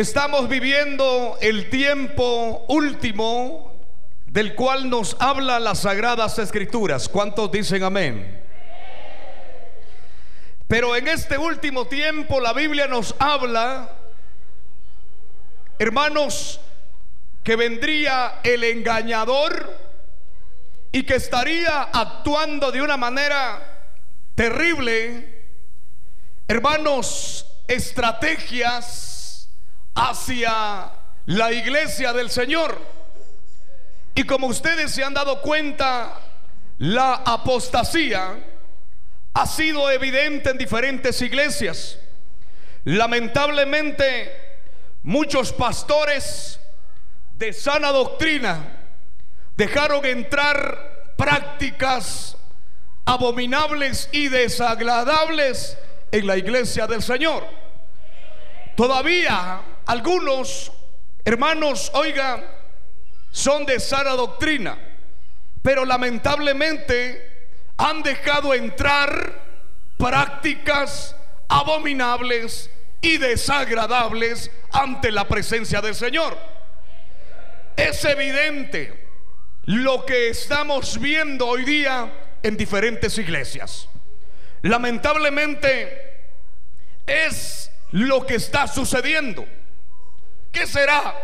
Estamos viviendo el tiempo último del cual nos habla las sagradas escrituras. ¿Cuántos dicen amén? Pero en este último tiempo la Biblia nos habla, hermanos, que vendría el engañador y que estaría actuando de una manera terrible, hermanos, estrategias hacia la iglesia del Señor. Y como ustedes se han dado cuenta, la apostasía ha sido evidente en diferentes iglesias. Lamentablemente, muchos pastores de sana doctrina dejaron entrar prácticas abominables y desagradables en la iglesia del Señor. Todavía algunos hermanos, oiga, son de sana doctrina, pero lamentablemente han dejado entrar prácticas abominables y desagradables ante la presencia del Señor. Es evidente lo que estamos viendo hoy día en diferentes iglesias. Lamentablemente es lo que está sucediendo. ¿Qué será?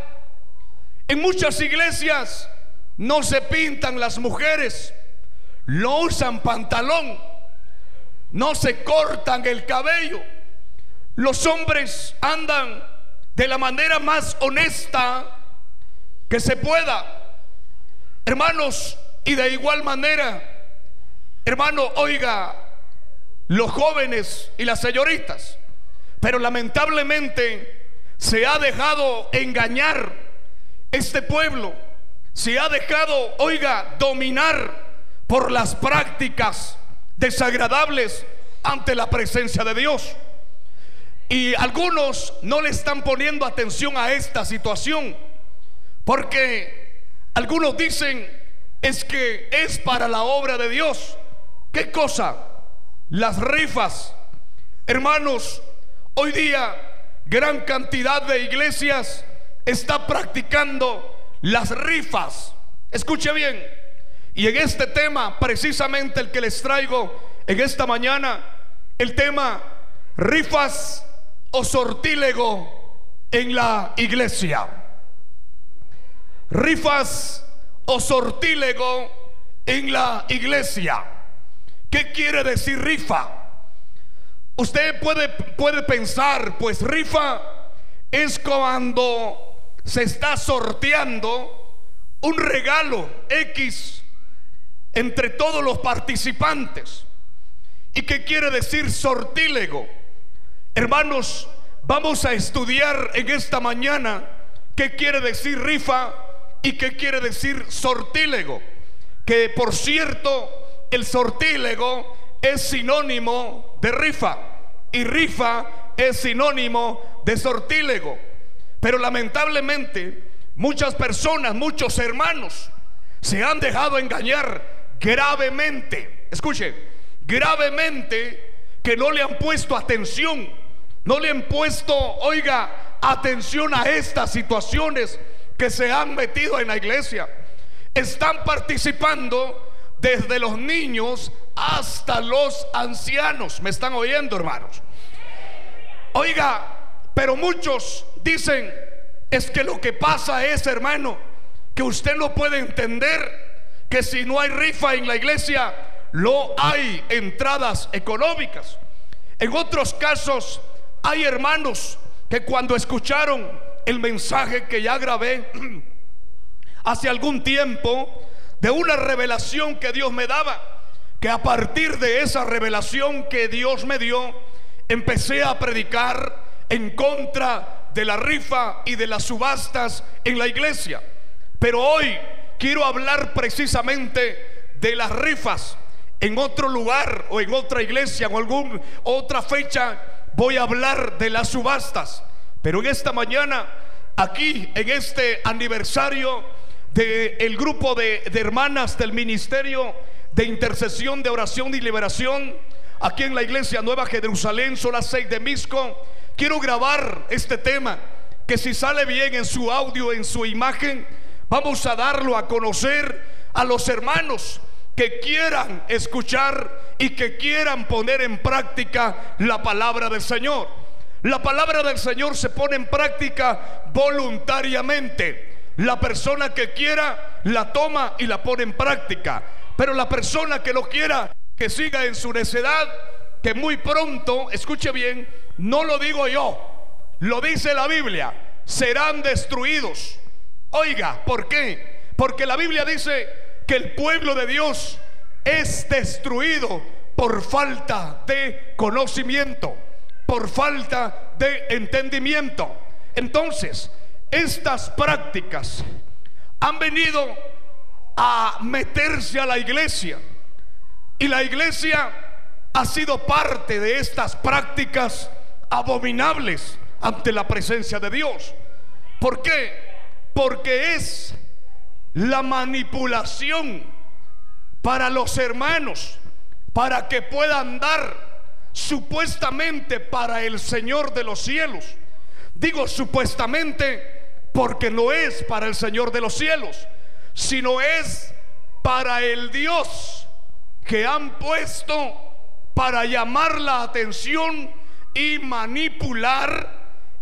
En muchas iglesias no se pintan las mujeres, no usan pantalón, no se cortan el cabello. Los hombres andan de la manera más honesta que se pueda. Hermanos, y de igual manera, hermano, oiga, los jóvenes y las señoritas, pero lamentablemente se ha dejado engañar este pueblo, se ha dejado, oiga, dominar por las prácticas desagradables ante la presencia de Dios. Y algunos no le están poniendo atención a esta situación, porque algunos dicen es que es para la obra de Dios. ¿Qué cosa? Las rifas. Hermanos, hoy día gran cantidad de iglesias está practicando las rifas. Escuche bien. Y en este tema, precisamente el que les traigo en esta mañana, el tema rifas o sortílego en la iglesia rifas o sortílego en la iglesia. ¿Qué quiere decir rifa? Usted puede, puede pensar, pues rifa es cuando se está sorteando un regalo X entre todos los participantes. ¿Y qué quiere decir sortílego? Hermanos, vamos a estudiar en esta mañana qué quiere decir rifa ¿Y qué quiere decir sortílego? Que por cierto, el sortílego es sinónimo de rifa y rifa es sinónimo de sortílego. Pero lamentablemente muchas personas, muchos hermanos se han dejado engañar gravemente. Escuche, gravemente que no le han puesto atención, no le han puesto, oiga, atención a estas situaciones que se han metido en la iglesia. Están participando desde los niños hasta los ancianos. ¿Me están oyendo, hermanos? Oiga, pero muchos dicen, es que lo que pasa es, hermano, que usted no puede entender que si no hay rifa en la iglesia, no hay entradas económicas. En otros casos, hay hermanos que cuando escucharon el mensaje que ya grabé hace algún tiempo de una revelación que Dios me daba, que a partir de esa revelación que Dios me dio, empecé a predicar en contra de la rifa y de las subastas en la iglesia. Pero hoy quiero hablar precisamente de las rifas. En otro lugar o en otra iglesia o alguna otra fecha voy a hablar de las subastas. Pero en esta mañana, aquí en este aniversario del grupo de, de hermanas del ministerio de intercesión, de oración y liberación, aquí en la iglesia Nueva Jerusalén, las seis de Misco, quiero grabar este tema que si sale bien en su audio, en su imagen, vamos a darlo a conocer a los hermanos que quieran escuchar y que quieran poner en práctica la palabra del Señor. La palabra del Señor se pone en práctica voluntariamente. La persona que quiera la toma y la pone en práctica. Pero la persona que lo quiera, que siga en su necedad, que muy pronto, escuche bien, no lo digo yo, lo dice la Biblia, serán destruidos. Oiga, ¿por qué? Porque la Biblia dice que el pueblo de Dios es destruido por falta de conocimiento, por falta de entendimiento. Entonces, estas prácticas han venido a meterse a la iglesia y la iglesia ha sido parte de estas prácticas abominables ante la presencia de Dios. ¿Por qué? Porque es la manipulación para los hermanos, para que puedan dar supuestamente para el Señor de los cielos. Digo supuestamente porque no es para el Señor de los cielos, sino es para el Dios que han puesto para llamar la atención y manipular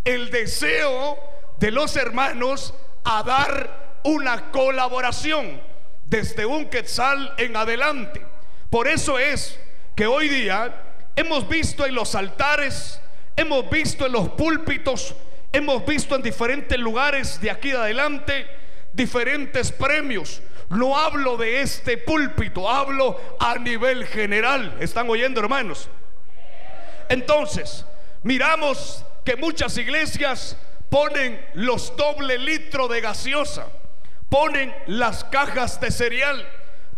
el deseo de los hermanos a dar una colaboración desde un quetzal en adelante. Por eso es que hoy día hemos visto en los altares, hemos visto en los púlpitos, hemos visto en diferentes lugares de aquí de adelante diferentes premios no hablo de este púlpito, hablo a nivel general. ¿Están oyendo, hermanos? Entonces, miramos que muchas iglesias ponen los doble litro de gaseosa, ponen las cajas de cereal,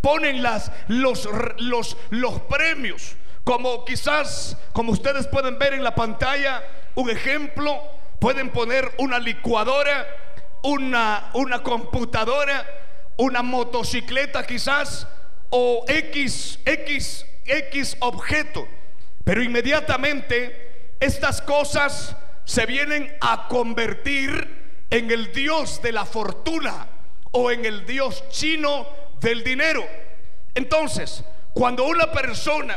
ponen las, los, los, los premios, como quizás, como ustedes pueden ver en la pantalla, un ejemplo, pueden poner una licuadora, una, una computadora, una motocicleta quizás o X, X, X objeto. Pero inmediatamente estas cosas se vienen a convertir en el Dios de la fortuna o en el Dios chino del dinero. Entonces, cuando una persona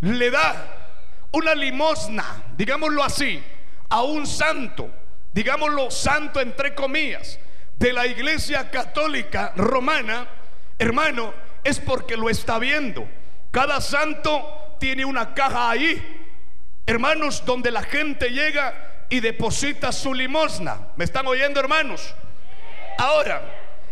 le da una limosna, digámoslo así, a un santo, digámoslo santo entre comillas, de la iglesia católica romana, hermano, es porque lo está viendo. Cada santo tiene una caja ahí, hermanos, donde la gente llega y deposita su limosna. ¿Me están oyendo, hermanos? Ahora,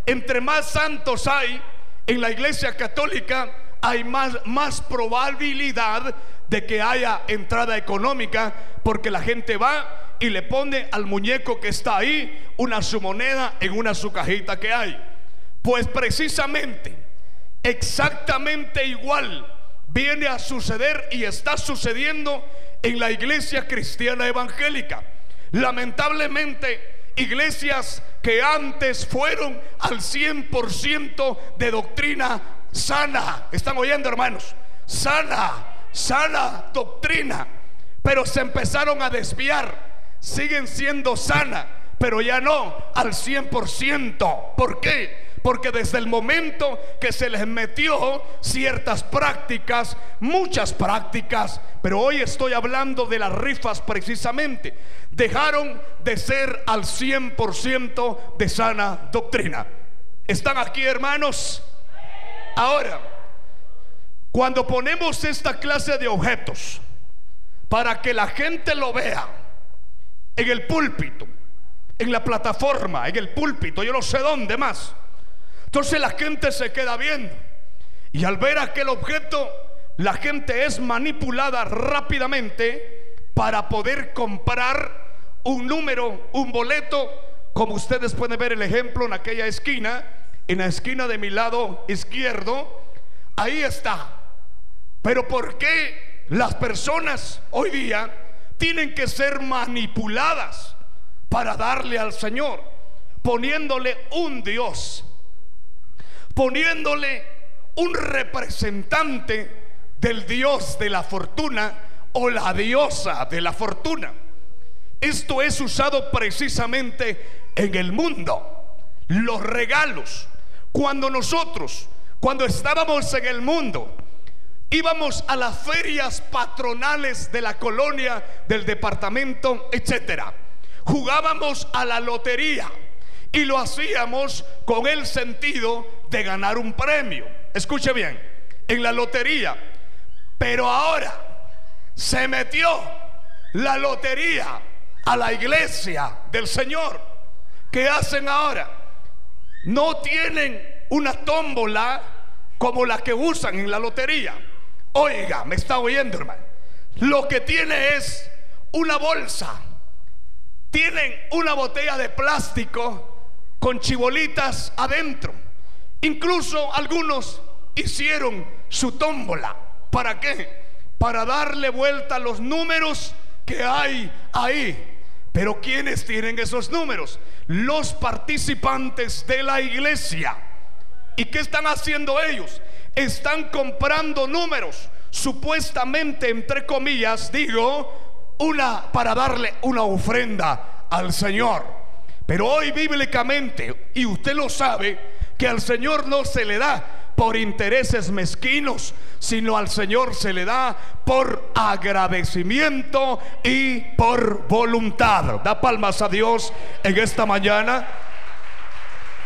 entre más santos hay en la iglesia católica, hay más, más probabilidad de que haya entrada económica, porque la gente va y le pone al muñeco que está ahí una su moneda en una su cajita que hay. Pues precisamente, exactamente igual viene a suceder y está sucediendo en la iglesia cristiana evangélica. Lamentablemente, iglesias que antes fueron al 100% de doctrina sana. ¿Están oyendo, hermanos? Sana, sana doctrina. Pero se empezaron a desviar siguen siendo sana, pero ya no al 100%. ¿Por qué? Porque desde el momento que se les metió ciertas prácticas, muchas prácticas, pero hoy estoy hablando de las rifas precisamente, dejaron de ser al 100% de sana doctrina. ¿Están aquí hermanos? Ahora, cuando ponemos esta clase de objetos para que la gente lo vea, en el púlpito, en la plataforma, en el púlpito, yo no sé dónde más. Entonces la gente se queda viendo. Y al ver aquel objeto, la gente es manipulada rápidamente para poder comprar un número, un boleto, como ustedes pueden ver el ejemplo en aquella esquina, en la esquina de mi lado izquierdo, ahí está. Pero ¿por qué las personas hoy día tienen que ser manipuladas para darle al Señor, poniéndole un Dios, poniéndole un representante del Dios de la fortuna o la diosa de la fortuna. esto es usado precisamente en el mundo. Los regalos. Cuando nosotros, cuando estábamos en el mundo, íbamos a las ferias patronales de la colonia, del departamento, etcétera. Jugábamos a la lotería y lo hacíamos con el sentido de ganar un premio. Escuche bien, en la lotería. Pero ahora se metió la lotería a la iglesia del Señor. ¿Qué hacen ahora? No tienen una tómbola como la que usan en la lotería. Oiga, me está oyendo, hermano. Lo que tiene es una bolsa. Tienen una botella de plástico con chibolitas adentro. Incluso algunos hicieron su tómbola. ¿Para qué? Para darle vuelta a los números que hay ahí. Pero ¿quiénes tienen esos números? Los participantes de la iglesia. ¿Y qué están haciendo ellos? Están comprando números, supuestamente, entre comillas, digo, una para darle una ofrenda al Señor. Pero hoy bíblicamente, y usted lo sabe, que al Señor no se le da por intereses mezquinos, sino al Señor se le da por agradecimiento y por voluntad. Da palmas a Dios en esta mañana.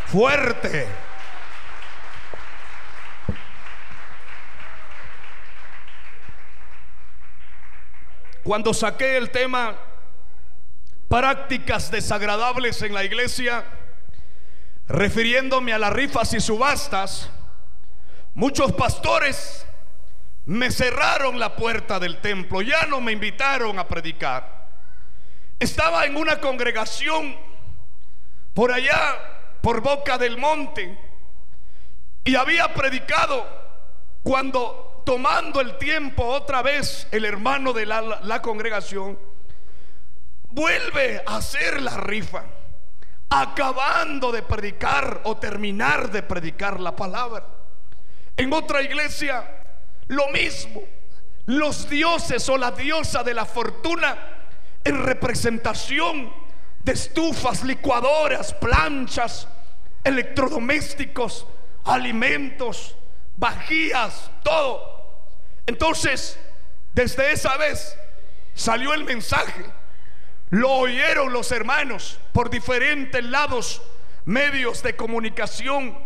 Fuerte. Cuando saqué el tema prácticas desagradables en la iglesia, refiriéndome a las rifas y subastas, muchos pastores me cerraron la puerta del templo, ya no me invitaron a predicar. Estaba en una congregación por allá, por boca del monte, y había predicado cuando tomando el tiempo otra vez el hermano de la, congregación, vuelve a hacer la rifa, acabando de predicar o terminar de predicar la palabra. En otra iglesia, lo mismo. Los dioses o la diosa de la fortuna en representación de estufas, licuadoras, planchas, electrodomésticos, alimentos, vajillas, todo. Entonces, desde esa vez salió el mensaje. Lo oyeron los hermanos por diferentes lados, medios de comunicación,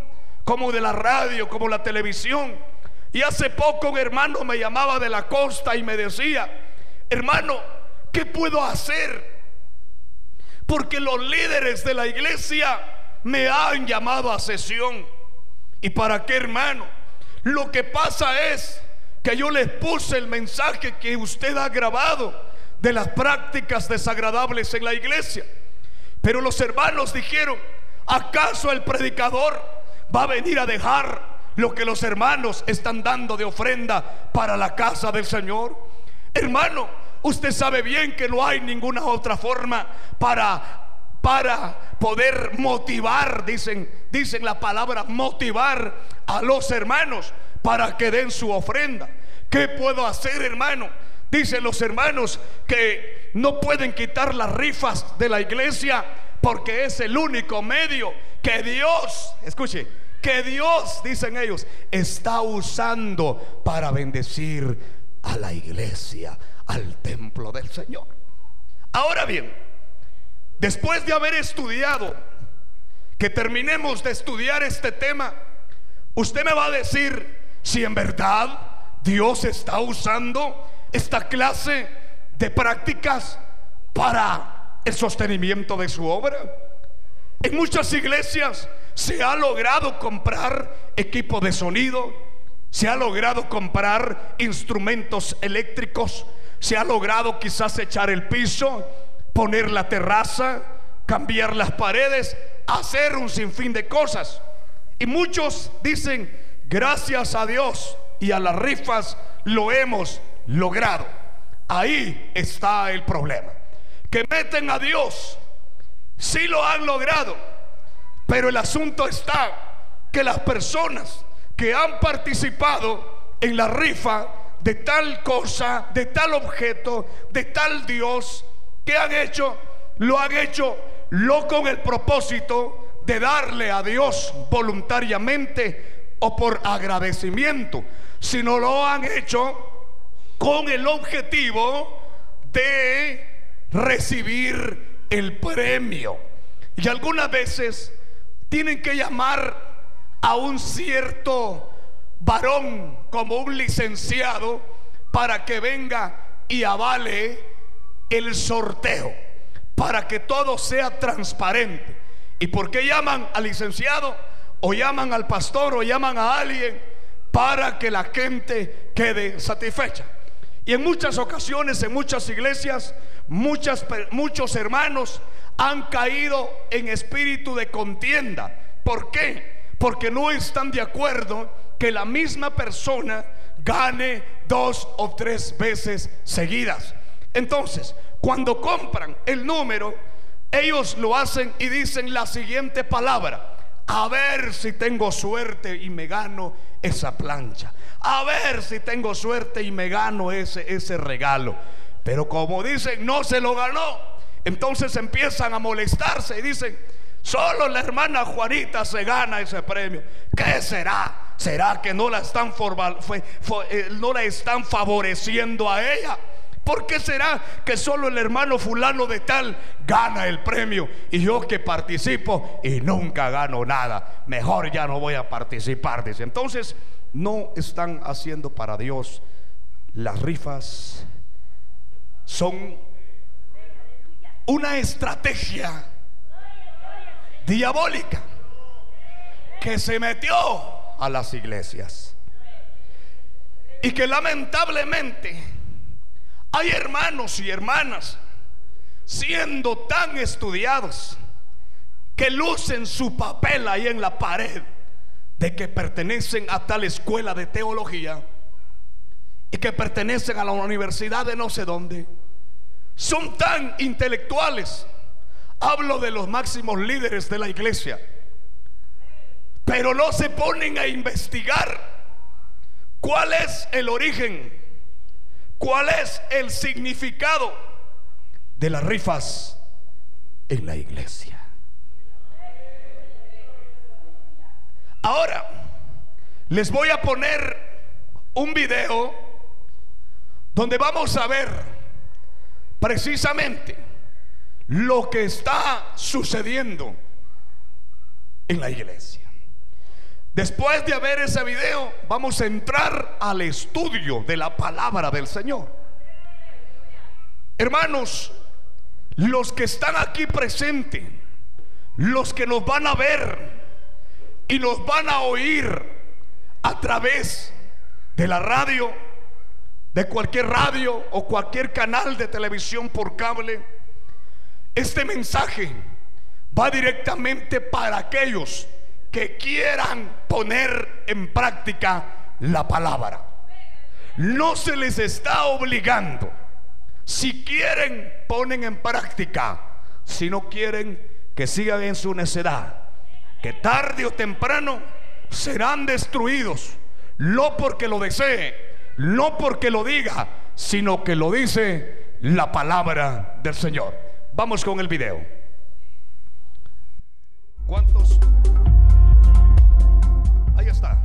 como de la radio, como la televisión. Y hace poco un hermano me llamaba de la costa y me decía, hermano, ¿qué puedo hacer? Porque los líderes de la iglesia me han llamado a sesión. ¿Y para qué, hermano? Lo que pasa es que yo les puse el mensaje que usted ha grabado de las prácticas desagradables en la iglesia. Pero los hermanos dijeron, ¿acaso el predicador va a venir a dejar lo que los hermanos están dando de ofrenda para la casa del Señor? Hermano, usted sabe bien que no hay ninguna otra forma para para poder motivar, dicen, dicen la palabra motivar a los hermanos para que den su ofrenda. ¿Qué puedo hacer, hermano? Dicen los hermanos que no pueden quitar las rifas de la iglesia porque es el único medio que Dios, escuche, que Dios, dicen ellos, está usando para bendecir a la iglesia, al templo del Señor. Ahora bien, después de haber estudiado, que terminemos de estudiar este tema, usted me va a decir, si en verdad Dios está usando esta clase de prácticas para el sostenimiento de su obra. En muchas iglesias se ha logrado comprar equipo de sonido, se ha logrado comprar instrumentos eléctricos, se ha logrado quizás echar el piso, poner la terraza, cambiar las paredes, hacer un sinfín de cosas. Y muchos dicen, gracias a Dios y a las rifas lo hemos logrado. Ahí está el problema. Que meten a Dios, sí lo han logrado, pero el asunto está que las personas que han participado en la rifa de tal cosa, de tal objeto, de tal Dios, ¿Qué han hecho? Lo han hecho lo con el propósito de darle a Dios voluntariamente o por agradecimiento, sino lo han hecho con el objetivo de recibir el premio. Y algunas veces tienen que llamar a un cierto varón como un licenciado para que venga y avale el sorteo, para que todo sea transparente. ¿Y por qué llaman al licenciado? O llaman al pastor o llaman a alguien para que la gente quede satisfecha. Y en muchas ocasiones, en muchas iglesias, muchas, muchos hermanos han caído en espíritu de contienda. ¿Por qué? Porque no están de acuerdo que la misma persona gane dos o tres veces seguidas. Entonces, cuando compran el número, ellos lo hacen y dicen la siguiente palabra. A ver si tengo suerte y me gano esa plancha a ver si tengo suerte y me gano ese, ese regalo. Pero como dicen, no se lo ganó. Entonces empiezan a molestarse y dicen, solo la hermana Juanita se gana ese premio. ¿Qué será? ¿Será que no la están, eh, no la están favoreciendo a ella? ¿Por qué será que solo el hermano fulano de tal gana el premio y yo que participo y nunca gano nada? Mejor ya no voy a participar. Entonces, no están haciendo para Dios. Las rifas son una estrategia diabólica que se metió a las iglesias. Y que lamentablemente hay hermanos y hermanas siendo tan estudiados que lucen su papel ahí en la pared de que pertenecen a tal escuela de teología y que pertenecen a la universidad de no sé dónde, son tan intelectuales. Hablo de los máximos líderes de la iglesia, pero no se ponen a investigar cuál es el origen, cuál es el significado de las rifas en la iglesia. Ahora, les voy a poner un video donde vamos a ver precisamente lo que está sucediendo en la iglesia. Después de ver ese video, vamos a entrar al estudio de la palabra del Señor. Hermanos, los que están aquí presentes, los que nos van a ver, y nos van a oír a través de la radio, de cualquier radio o cualquier canal de televisión por cable. Este mensaje va directamente para aquellos que quieran poner en práctica la palabra. No se les está obligando. Si quieren, ponen en práctica. Si no quieren, que sigan en su necedad que tarde o temprano serán destruidos, no porque lo desee, no porque lo diga, sino que lo dice la palabra del Señor. Vamos con el video. ¿Cuántos? Ahí está.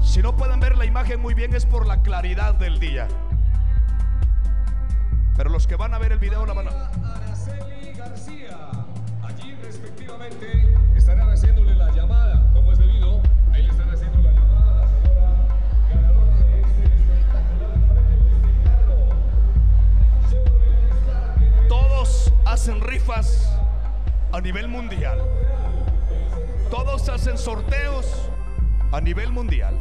Si no pueden ver la imagen muy bien es por la claridad del día. Pero los que van a ver el video la van a... estarán haciéndole la llamada, como es debido. Ahí le están haciendo la llamada a la señora ganadora de este espectacular Todos hacen rifas a nivel mundial. Todos hacen sorteos a nivel mundial.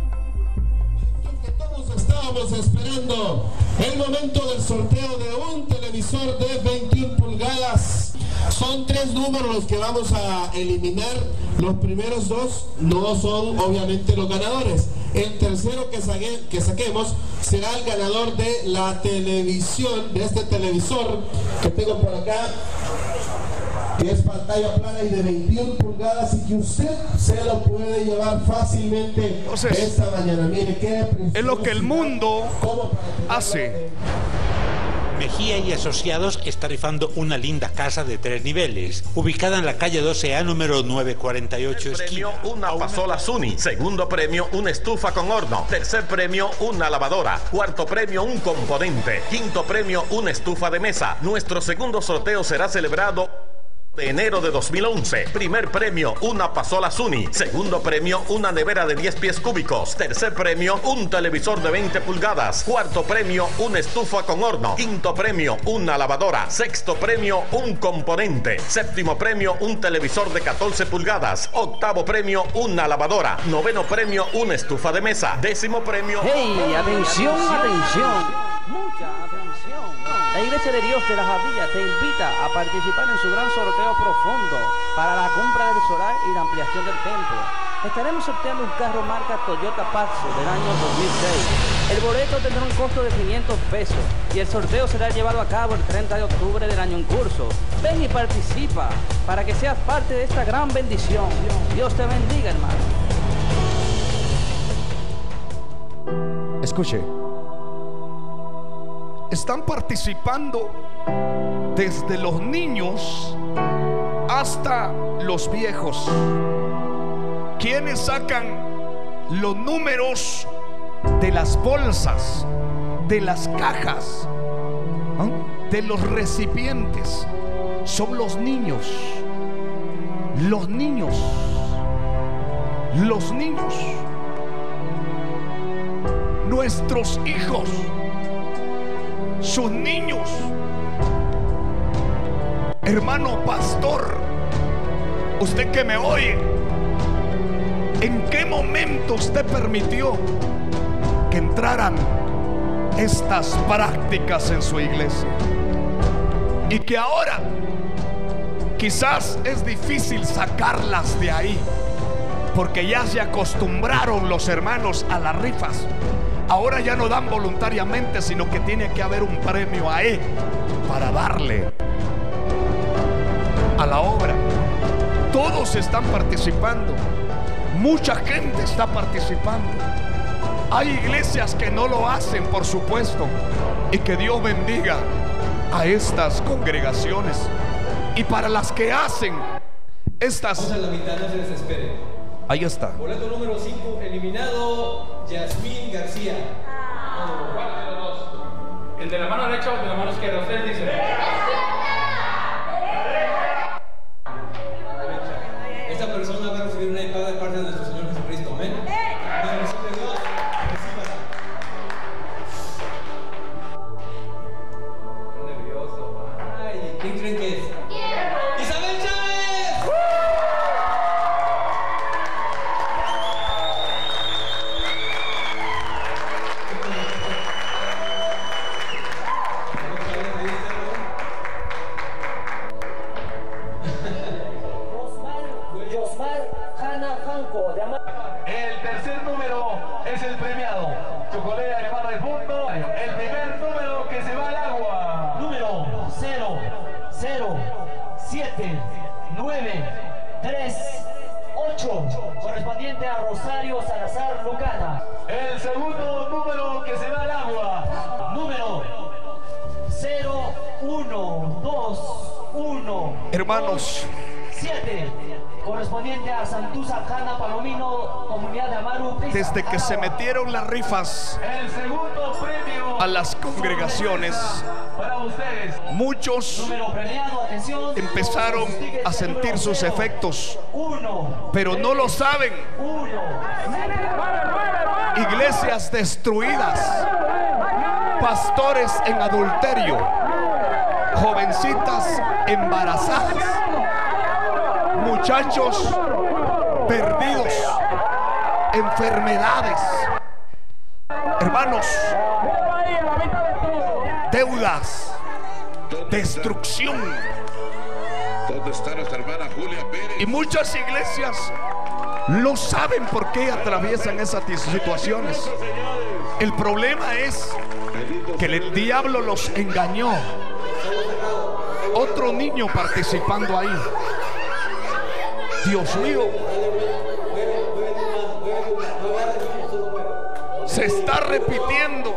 Todos estábamos esperando el momento del sorteo de un televisor de 21 pulgadas son tres números los que vamos a eliminar. Los primeros dos no son obviamente los ganadores. El tercero que, que saquemos será el ganador de la televisión, de este televisor que tengo por acá que es pantalla plana y de 21 pulgadas y que usted se lo puede llevar fácilmente esta mañana. Mire, qué es lo que el mundo hace. Mejía y Asociados está rifando una linda casa de tres niveles, ubicada en la calle 12A número 948 Premio, una pasola Suni. Segundo premio, una estufa con horno. Tercer premio, una lavadora. Cuarto premio, un componente. Quinto premio, una estufa de mesa. Nuestro segundo sorteo será celebrado de enero de 2011. Primer premio, una pasola Suni. Segundo premio, una nevera de 10 pies cúbicos. Tercer premio, un televisor de 20 pulgadas. Cuarto premio, una estufa con horno. Quinto premio, una lavadora. Sexto premio, un componente. Séptimo premio, un televisor de 14 pulgadas. Octavo premio, una lavadora. Noveno premio, una estufa de mesa. Décimo premio. ¡Hey! ¡Atención, atención! Mucha atención. La Iglesia de Dios de la Javilla te invita a participar en su gran sorteo profundo para la compra del solar y la ampliación del templo. Estaremos sorteando un carro marca Toyota Paxo del año 2006. El boleto tendrá un costo de 500 pesos y el sorteo será llevado a cabo el 30 de octubre del año en curso. Ven y participa para que seas parte de esta gran bendición. Dios te bendiga, hermano. Escuche. Están participando desde los niños hasta los viejos. Quienes sacan los números de las bolsas, de las cajas, ¿ah? de los recipientes? Son los niños. Los niños. Los niños. Nuestros hijos sus niños. Hermano pastor, usted que me oye, ¿en qué momento usted permitió que entraran estas prácticas en su iglesia? Y que ahora quizás es difícil sacarlas de ahí, porque ya se acostumbraron los hermanos a las rifas. Ahora ya no dan voluntariamente, sino que tiene que haber un premio ahí para darle a la obra. Todos están participando. Mucha gente está participando. Hay iglesias que no lo hacen, por supuesto. Y que Dios bendiga a estas congregaciones. Y para las que hacen estas... Vamos a. Ahí está. Boleto número 5, eliminado Yasmín García. ¿Cuál de los dos? ¿El de la mano derecha o el de la mano izquierda? Ustedes dicen. Hermanos, 7, correspondiente a Santuza Cana Palomino, comunidad de Amaru. Prisa, desde que se metieron las rifas El segundo premio a las congregaciones, para ustedes. muchos premiado, atención. empezaron a sentir sus efectos, 1, pero no lo saben. 1. Iglesias destruidas, pastores en adulterio, jovencitas embarazadas, muchachos perdidos, enfermedades, hermanos, deudas, destrucción. ¿Dónde está nuestra hermana Julia Pérez? Y muchas iglesias lo saben por qué atraviesan esas situaciones. El problema es que el diablo los engañó. Otro niño participando ahí. Dios mío. Se está repitiendo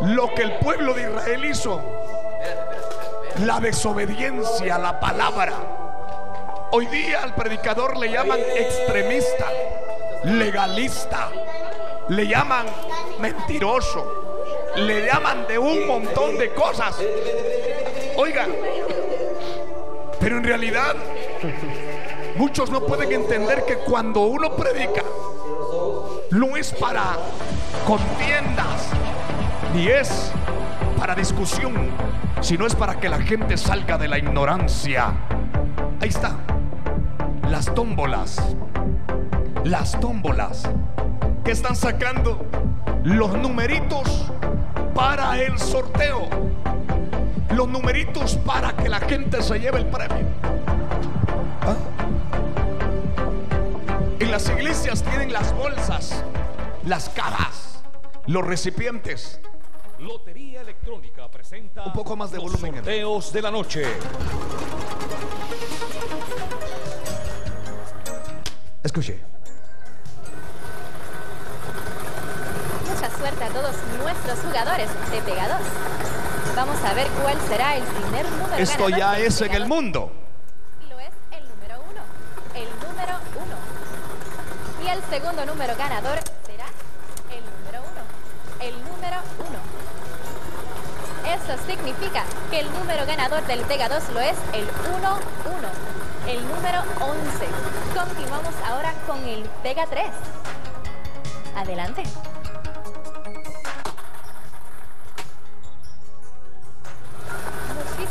lo que el pueblo de Israel hizo. La desobediencia a la palabra. Hoy día al predicador le llaman extremista, legalista, le llaman mentiroso, le llaman de un montón de cosas. Oigan, pero en realidad muchos no pueden entender que cuando uno predica, no es para contiendas, ni es para discusión, sino es para que la gente salga de la ignorancia. Ahí está, las tómbolas, las tómbolas que están sacando los numeritos para el sorteo, los numeritos para que la gente se lleve el premio. ¿Ah? En las iglesias tienen las bolsas, las cajas, los recipientes. Lotería Electrónica presenta Un poco más de los volumen. sorteos de la noche. Escuche. Nuestros jugadores de Pega 2. Vamos a ver cuál será el primer número Esto ya es en el 2. mundo. Y lo es el número 1. El número 1. Y el segundo número ganador será el número 1. El número 1. Eso significa que el número ganador del Pega 2 lo es el 1-1. El número 11. Continuamos ahora con el Pega 3. Adelante.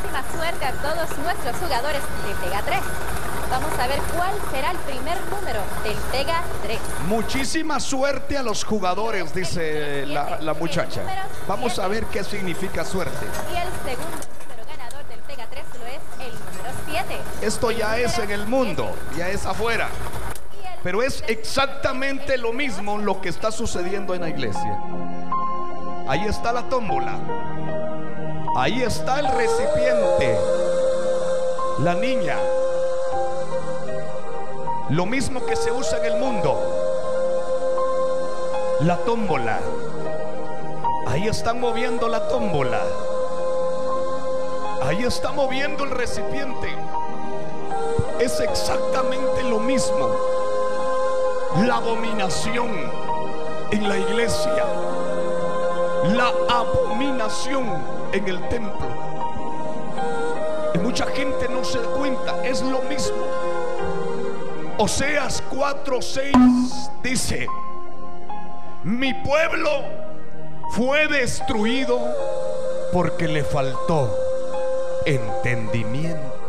Muchísima suerte a todos nuestros jugadores de Pega 3. Vamos a ver cuál será el primer número del Pega 3. Muchísima suerte a los jugadores, dice la, la muchacha. Vamos a ver qué significa suerte. Y el segundo número ganador del Pega 3 lo es el número 7. Esto ya es en el mundo, ya es afuera. Pero es exactamente lo mismo lo que está sucediendo en la iglesia. Ahí está la tómbola. Ahí está el recipiente. La niña. Lo mismo que se usa en el mundo. La tómbola. Ahí están moviendo la tómbola. Ahí está moviendo el recipiente. Es exactamente lo mismo. La abominación en la iglesia. La abominación en el templo. Y mucha gente no se cuenta. Es lo mismo. Oseas 4:6 dice: Mi pueblo fue destruido porque le faltó entendimiento.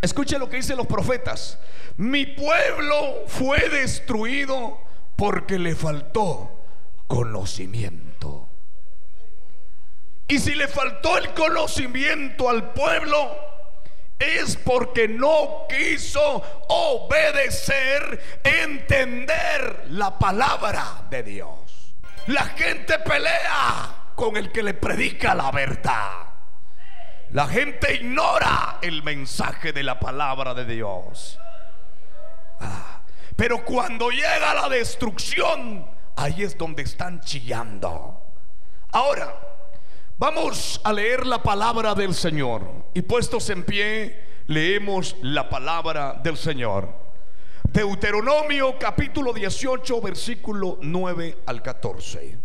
Escuche lo que dicen los profetas. Mi pueblo fue destruido porque le faltó conocimiento. Y si le faltó el conocimiento al pueblo, es porque no quiso obedecer, entender la palabra de Dios. La gente pelea con el que le predica la verdad. La gente ignora el mensaje de la palabra de Dios. Ah, pero cuando llega la destrucción, ahí es donde están chillando. Ahora, vamos a leer la palabra del Señor. Y puestos en pie, leemos la palabra del Señor. Deuteronomio capítulo 18, versículo 9 al 14.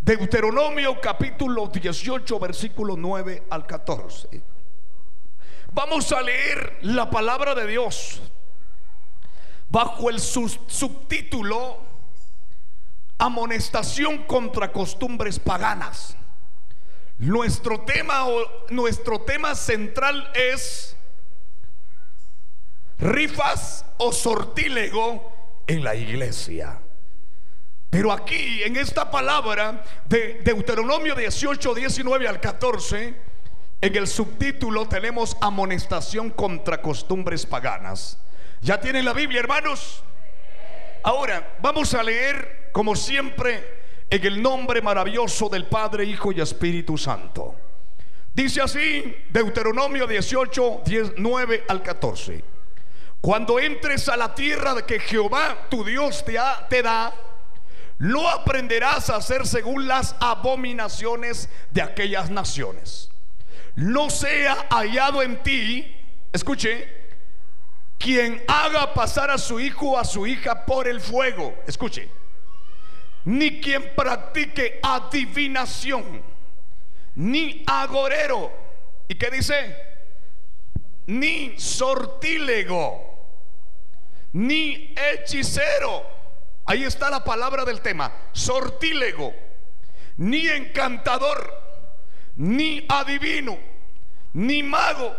Deuteronomio capítulo 18, versículo 9 al 14. Vamos a leer la palabra de Dios bajo el subtítulo Amonestación contra costumbres paganas. Nuestro tema, o- nuestro tema central es rifas o sortílego en la iglesia. Pero aquí, en esta palabra de Deuteronomio 18, 19 al 14, en el subtítulo tenemos amonestación contra costumbres paganas. ¿Ya tienen la Biblia, hermanos? Ahora, vamos a leer, como siempre, en el nombre maravilloso del Padre, Hijo y Espíritu Santo. Dice así, Deuteronomio 18, 9 al 14. Cuando entres a la tierra que Jehová tu Dios te da, lo aprenderás a hacer según las abominaciones de aquellas naciones. No sea hallado en ti, escuche, quien haga pasar a su hijo o a su hija por el fuego, escuche, ni quien practique adivinación, ni agorero. ¿Y qué dice? Ni sortílego, ni hechicero. Ahí está la palabra del tema, sortílego, ni encantador, ni adivino, ni mago,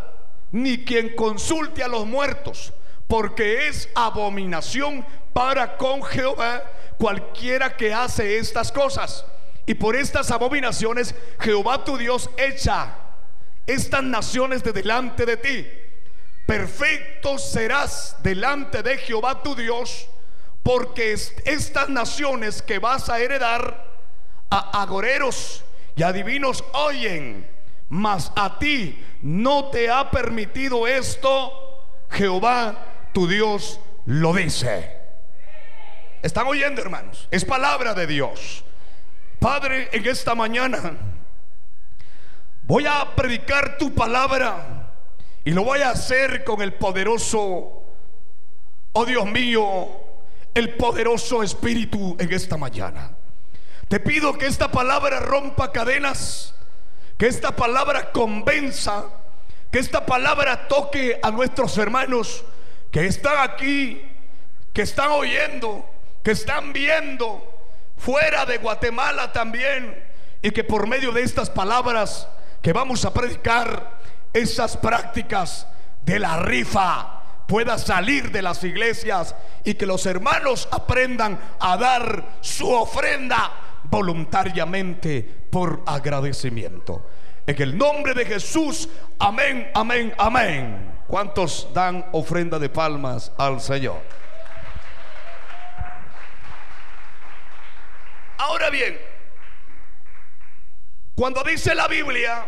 ni quien consulte a los muertos, porque es abominación para con Jehová cualquiera que hace estas cosas. Y por estas abominaciones Jehová tu Dios echa estas naciones de delante de ti. Perfecto serás delante de Jehová tu Dios, porque estas naciones que vas a heredar a agoreros y adivinos oyen, mas a ti no te ha permitido esto, Jehová tu Dios lo dice. ¿Están oyendo, hermanos? Es palabra de Dios. Padre, en esta mañana voy a predicar tu palabra y lo voy a hacer con el poderoso, oh Dios mío, el poderoso Espíritu en esta mañana. Te pido que esta palabra rompa cadenas, que esta palabra convenza, que esta palabra toque a nuestros hermanos que están aquí, que están oyendo, que están viendo fuera de Guatemala también y que por medio de estas palabras que vamos a predicar, esas prácticas de la rifa pueda salir de las iglesias y que los hermanos aprendan a dar su ofrenda voluntariamente por agradecimiento. En el nombre de Jesús, amén, amén, amén. ¿Cuántos dan ofrenda de palmas al Señor? Ahora bien, cuando dice la Biblia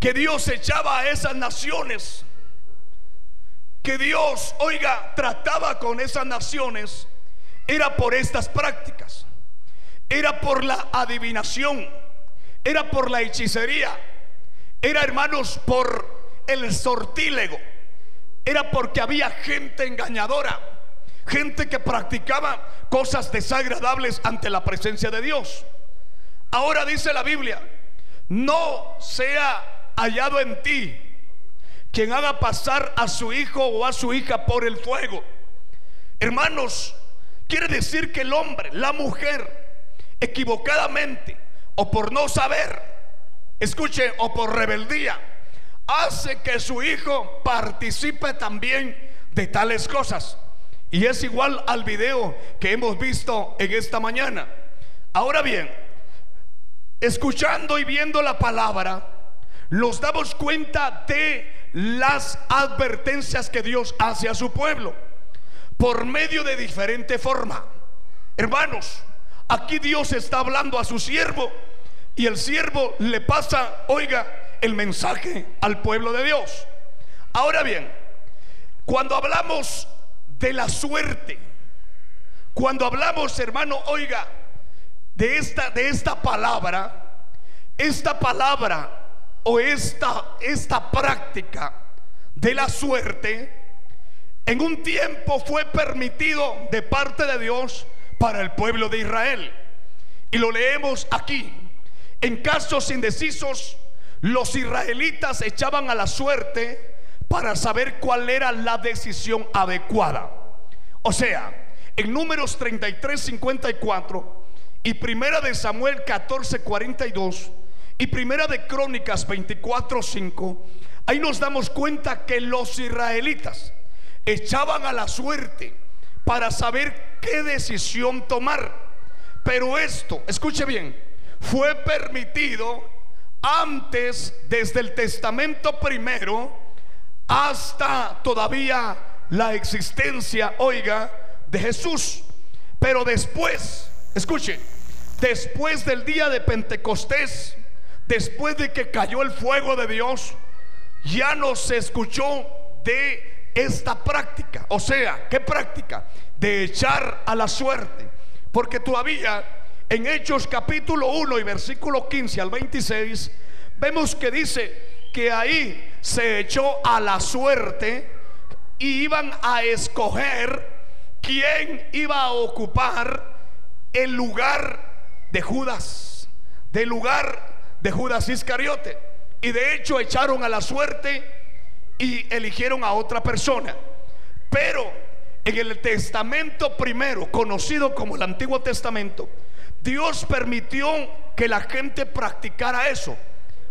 que Dios echaba a esas naciones, que Dios, oiga, trataba con esas naciones, era por estas prácticas, era por la adivinación, era por la hechicería, era hermanos por el sortílego, era porque había gente engañadora, gente que practicaba cosas desagradables ante la presencia de Dios. Ahora dice la Biblia, no sea hallado en ti quien haga pasar a su hijo o a su hija por el fuego. Hermanos, quiere decir que el hombre, la mujer, equivocadamente o por no saber, escuche, o por rebeldía, hace que su hijo participe también de tales cosas. Y es igual al video que hemos visto en esta mañana. Ahora bien, escuchando y viendo la palabra, nos damos cuenta de las advertencias que Dios hace a su pueblo por medio de diferente forma. Hermanos, aquí Dios está hablando a su siervo y el siervo le pasa, oiga, el mensaje al pueblo de Dios. Ahora bien, cuando hablamos de la suerte. Cuando hablamos, hermano, oiga, de esta, de esta palabra, esta palabra o esta, esta práctica de la suerte, en un tiempo fue permitido de parte de Dios para el pueblo de Israel. Y lo leemos aquí. En casos indecisos, los israelitas echaban a la suerte para saber cuál era la decisión adecuada. O sea, en números 33, 54 y primera de Samuel 14, 42 y primera de Crónicas 24, 5, ahí nos damos cuenta que los israelitas echaban a la suerte para saber qué decisión tomar. Pero esto, escuche bien, fue permitido antes desde el testamento primero hasta todavía la existencia, oiga, de Jesús. Pero después, escuche, después del día de Pentecostés, después de que cayó el fuego de Dios, ya no se escuchó de esta práctica. O sea, ¿qué práctica? De echar a la suerte. Porque todavía en Hechos capítulo 1 y versículo 15 al 26, vemos que dice que ahí se echó a la suerte y iban a escoger quién iba a ocupar el lugar de Judas, del lugar de Judas Iscariote. Y de hecho echaron a la suerte y eligieron a otra persona. Pero en el testamento primero, conocido como el Antiguo Testamento, Dios permitió que la gente practicara eso,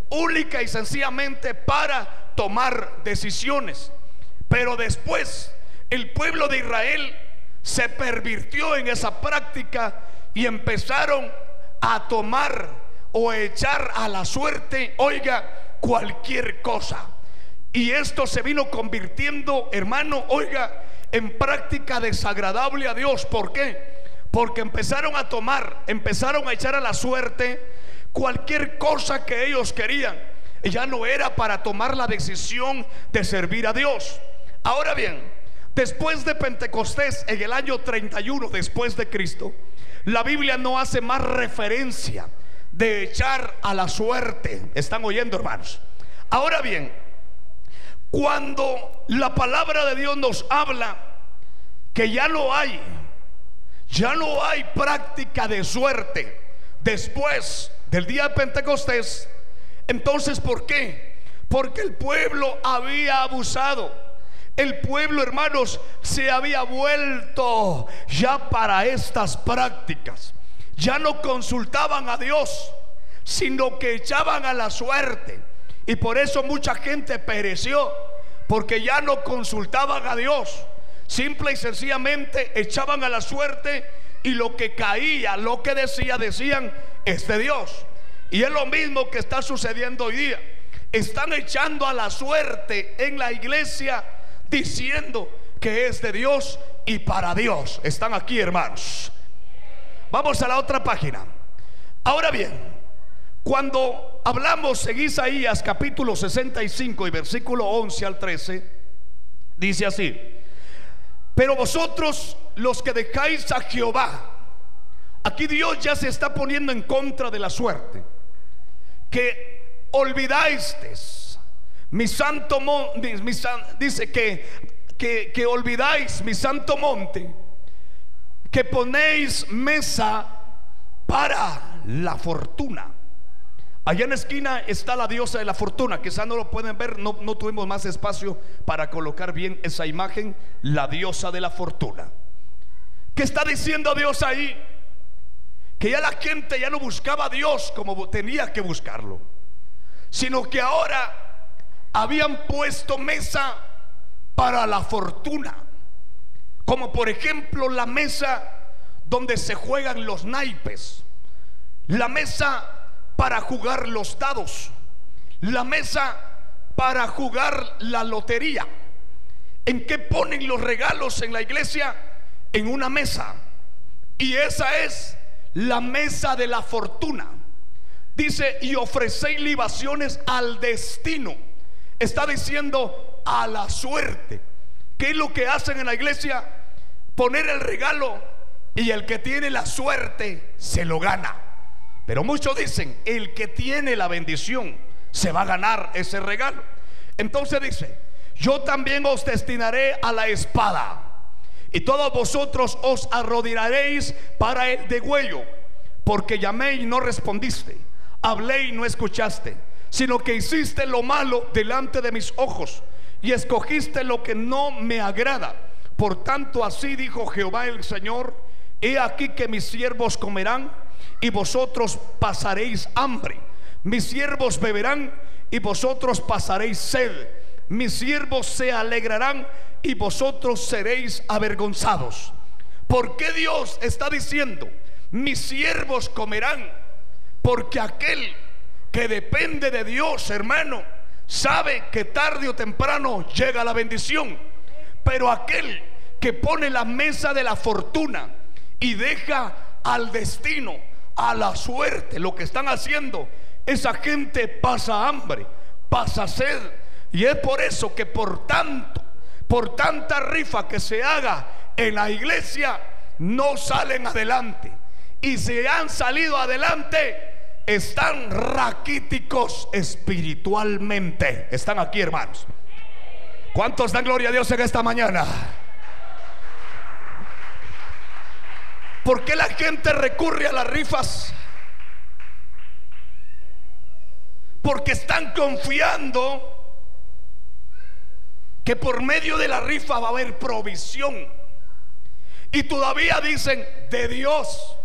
única y sencillamente para tomar decisiones. Pero después el pueblo de Israel se pervirtió en esa práctica y empezaron a tomar o echar a la suerte, oiga, cualquier cosa. Y esto se vino convirtiendo, hermano, oiga, en práctica desagradable a Dios. ¿Por qué? Porque empezaron a tomar, empezaron a echar a la suerte cualquier cosa que ellos querían. Ya no era para tomar la decisión de servir a Dios. Ahora bien, después de Pentecostés, en el año 31 después de Cristo, la Biblia no hace más referencia de echar a la suerte. ¿Están oyendo, hermanos? Ahora bien, cuando la palabra de Dios nos habla que ya no hay, ya no hay práctica de suerte después del día de Pentecostés, entonces ¿por qué? Porque el pueblo había abusado. El pueblo, hermanos, se había vuelto ya para estas prácticas. Ya no consultaban a Dios, sino que echaban a la suerte. Y por eso mucha gente pereció, porque ya no consultaban a Dios. Simple y sencillamente echaban a la suerte y lo que caía, lo que decía, decían, es de Dios. Y es lo mismo que está sucediendo hoy día. Están echando a la suerte en la iglesia diciendo que es de Dios y para Dios. Están aquí, hermanos. Vamos a la otra página. Ahora bien, cuando hablamos en Isaías capítulo 65 y versículo 11 al 13, dice así, pero vosotros los que dejáis a Jehová, aquí Dios ya se está poniendo en contra de la suerte, que olvidasteis mi santo monte, dice que, que olvidáis mi santo monte, que ponéis mesa para la fortuna. Allá en la esquina está la diosa de la fortuna. Quizá no lo pueden ver, no, no, tuvimos más espacio para colocar bien esa imagen. La diosa de la fortuna. ¿Qué está diciendo Dios ahí? Que ya la gente ya no buscaba a Dios como tenía que buscarlo, sino que ahora habían puesto mesa para la fortuna, como por ejemplo la mesa donde se juegan los naipes, la mesa para jugar los dados, la mesa para jugar la lotería. ¿En qué ponen los regalos en la iglesia? En una mesa. Y esa es la mesa de la fortuna. Dice, y ofrecéis libaciones al destino está diciendo a la suerte. ¿Qué es lo que hacen en la iglesia? Poner el regalo y el que tiene la suerte se lo gana. Pero muchos dicen, el que tiene la bendición se va a ganar ese regalo. Entonces dice, yo también os destinaré a la espada. Y todos vosotros os arrodillaréis para el degüello, porque llamé y no respondiste, hablé y no escuchaste sino que hiciste lo malo delante de mis ojos y escogiste lo que no me agrada. Por tanto, así dijo Jehová el Señor, he aquí que mis siervos comerán y vosotros pasaréis hambre. Mis siervos beberán y vosotros pasaréis sed. Mis siervos se alegrarán y vosotros seréis avergonzados. ¿Por qué Dios está diciendo, mis siervos comerán? Porque aquel que depende de Dios, hermano, sabe que tarde o temprano llega la bendición. Pero aquel que pone la mesa de la fortuna y deja al destino, a la suerte, lo que están haciendo, esa gente pasa hambre, pasa sed. Y es por eso que por tanto, por tanta rifa que se haga en la iglesia, no salen adelante. Y si han salido adelante, están raquíticos espiritualmente. Están aquí, hermanos. ¿Cuántos dan gloria a Dios en esta mañana? ¿Por qué la gente recurre a las rifas? Porque están confiando que por medio de la rifa va a haber provisión. Y todavía dicen de Dios.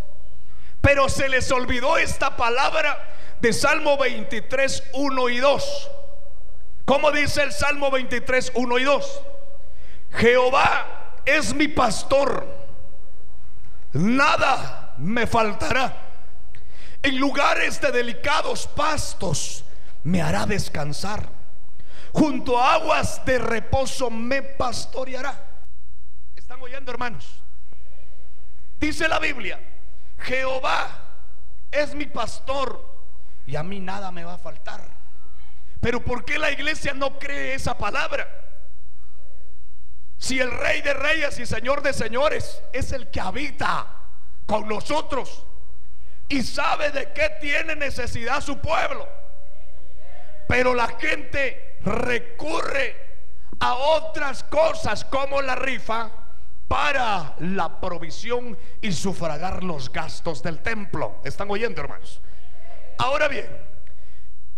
Pero se les olvidó esta palabra de Salmo 23, 1 y 2. ¿Cómo dice el Salmo 23, 1 y 2? Jehová es mi pastor, nada me faltará. En lugares de delicados pastos me hará descansar. Junto a aguas de reposo me pastoreará. ¿Están oyendo, hermanos? Dice la Biblia, Jehová es mi pastor y a mí nada me va a faltar. Pero ¿por qué la iglesia no cree esa palabra? Si el rey de reyes y señor de señores es el que habita con nosotros y sabe de qué tiene necesidad su pueblo. Pero la gente recurre a otras cosas como la rifa para la provisión y sufragar los gastos del templo. ¿Están oyendo, hermanos? Ahora bien,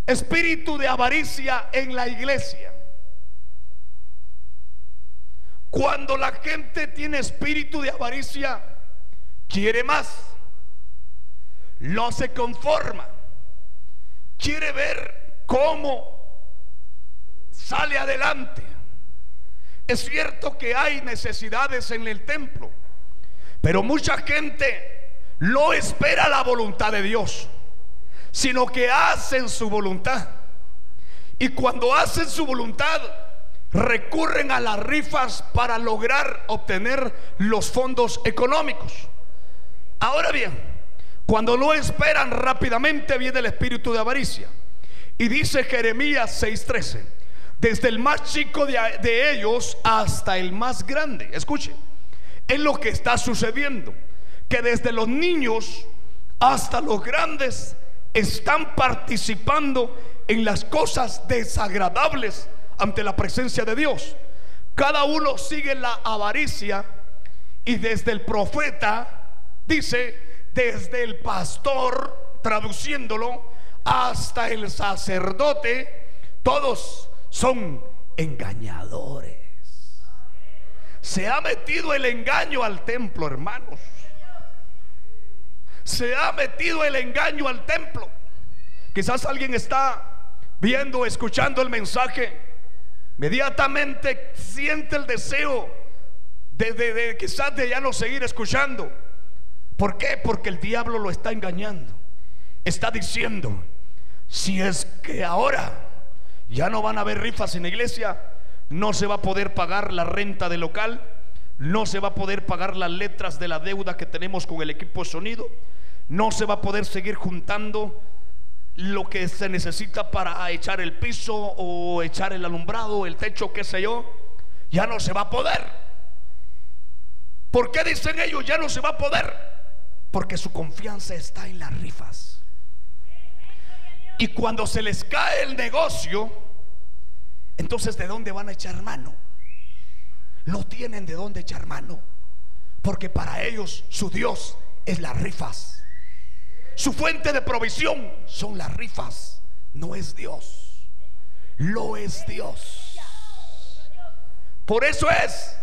espíritu de avaricia en la iglesia. Cuando la gente tiene espíritu de avaricia, quiere más, no se conforma, quiere ver cómo sale adelante. Es cierto que hay necesidades en el templo, pero mucha gente no espera la voluntad de Dios, sino que hacen su voluntad. Y cuando hacen su voluntad, recurren a las rifas para lograr obtener los fondos económicos. Ahora bien, cuando lo esperan rápidamente viene el espíritu de avaricia. Y dice Jeremías 6:13, desde el más chico de, de, ellos hasta el más grande. Escuche, es lo que está sucediendo, que desde los niños hasta los grandes están participando en las cosas desagradables ante la presencia de Dios. Cada uno sigue la avaricia y desde el profeta, dice, desde el pastor, traduciéndolo, hasta el sacerdote, todos son engañadores. Se ha metido el engaño al templo, hermanos. Se ha metido el engaño al templo. Quizás alguien está viendo, escuchando el mensaje. Inmediatamente siente el deseo de, de, quizás de ya no seguir escuchando. ¿Por qué? Porque el diablo lo está engañando. Está diciendo, si es que ahora ya no van a haber rifas en la iglesia, no se va a poder pagar la renta del local, no se va a poder pagar las letras de la deuda que tenemos con el equipo de sonido, no se va a poder seguir juntando lo que se necesita para echar el piso o echar el alumbrado, el techo, qué sé yo, ya no se va a poder. ¿Por qué dicen ellos ya no se va a poder? Porque su confianza está en las rifas. Y cuando se les cae el negocio, entonces ¿de dónde van a echar mano? No tienen de dónde echar mano. Porque para ellos su Dios es las rifas. Su fuente de provisión son las rifas. No es Dios. Lo es Dios. Por eso es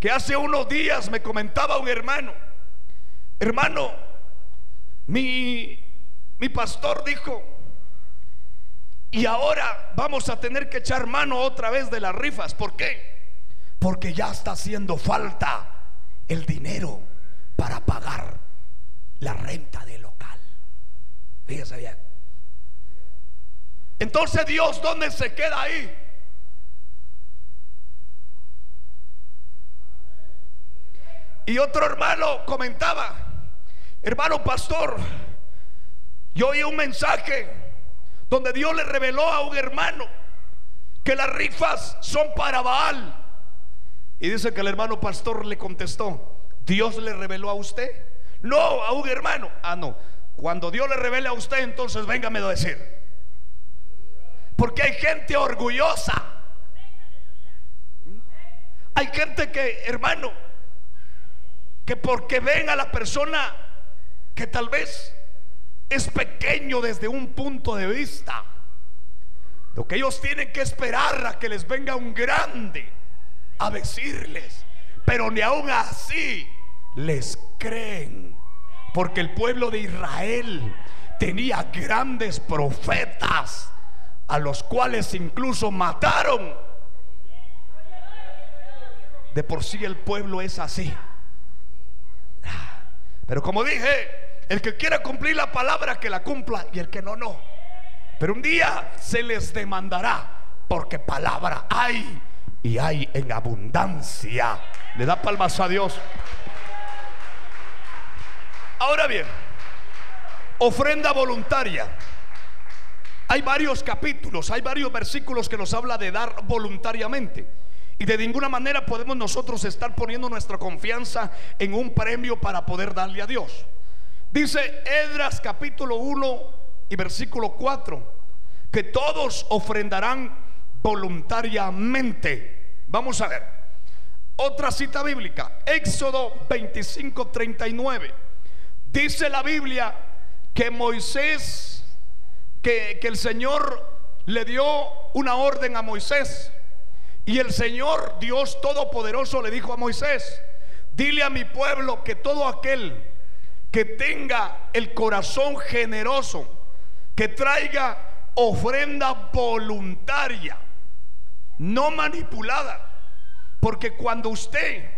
que hace unos días me comentaba un hermano. Hermano, mi, mi pastor dijo, y ahora vamos a tener que echar mano otra vez de las rifas. ¿Por qué? Porque ya está haciendo falta el dinero para pagar la renta del. Fíjese bien. Entonces Dios, ¿dónde se queda ahí? Y otro hermano comentaba, hermano pastor, yo oí un mensaje donde Dios le reveló a un hermano que las rifas son para Baal. Y dice que el hermano pastor le contestó, Dios le reveló a usted. No, a un hermano. Ah, no. Cuando Dios le revele a usted, entonces véngame a decir. Porque hay gente orgullosa. Hay gente que, hermano, que porque ven a la persona que tal vez es pequeño desde un punto de vista, lo que ellos tienen que esperar a que les venga un grande a decirles, pero ni aún así les creen, porque el pueblo de Israel tenía grandes profetas a los cuales incluso mataron. De por sí el pueblo es así. Pero como dije, el que quiera cumplir la palabra, que la cumpla, y el que no, no. Pero un día se les demandará, porque palabra hay y hay en abundancia. Le da palmas a Dios. Ahora bien, ofrenda voluntaria. Hay varios capítulos, hay varios versículos que nos habla de dar voluntariamente. Y de ninguna manera podemos nosotros estar poniendo nuestra confianza en un premio para poder darle a Dios. Dice Edras capítulo 1 y versículo 4, que todos ofrendarán voluntariamente. Vamos a ver. Otra cita bíblica, Éxodo 25, 39. Dice la Biblia que Moisés, que, que el Señor le dio una orden a Moisés. Y el Señor Dios Todopoderoso le dijo a Moisés, dile a mi pueblo que todo aquel que tenga el corazón generoso, que traiga ofrenda voluntaria, no manipulada, porque cuando usted,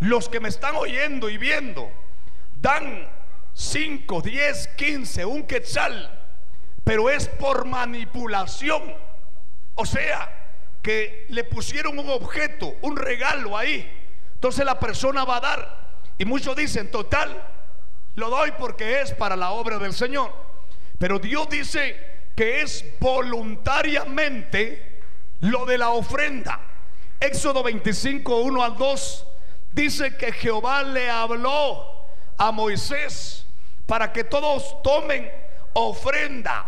los que me están oyendo y viendo, dan 5, 10, 15, un quetzal, pero es por manipulación, o sea, que le pusieron un objeto, un regalo ahí. Entonces la persona va a dar. Y muchos dicen, total, lo doy porque es para la obra del Señor. Pero Dios dice que es voluntariamente lo de la ofrenda. Éxodo 25, 1 al 2 dice que Jehová le habló a Moisés para que todos tomen ofrenda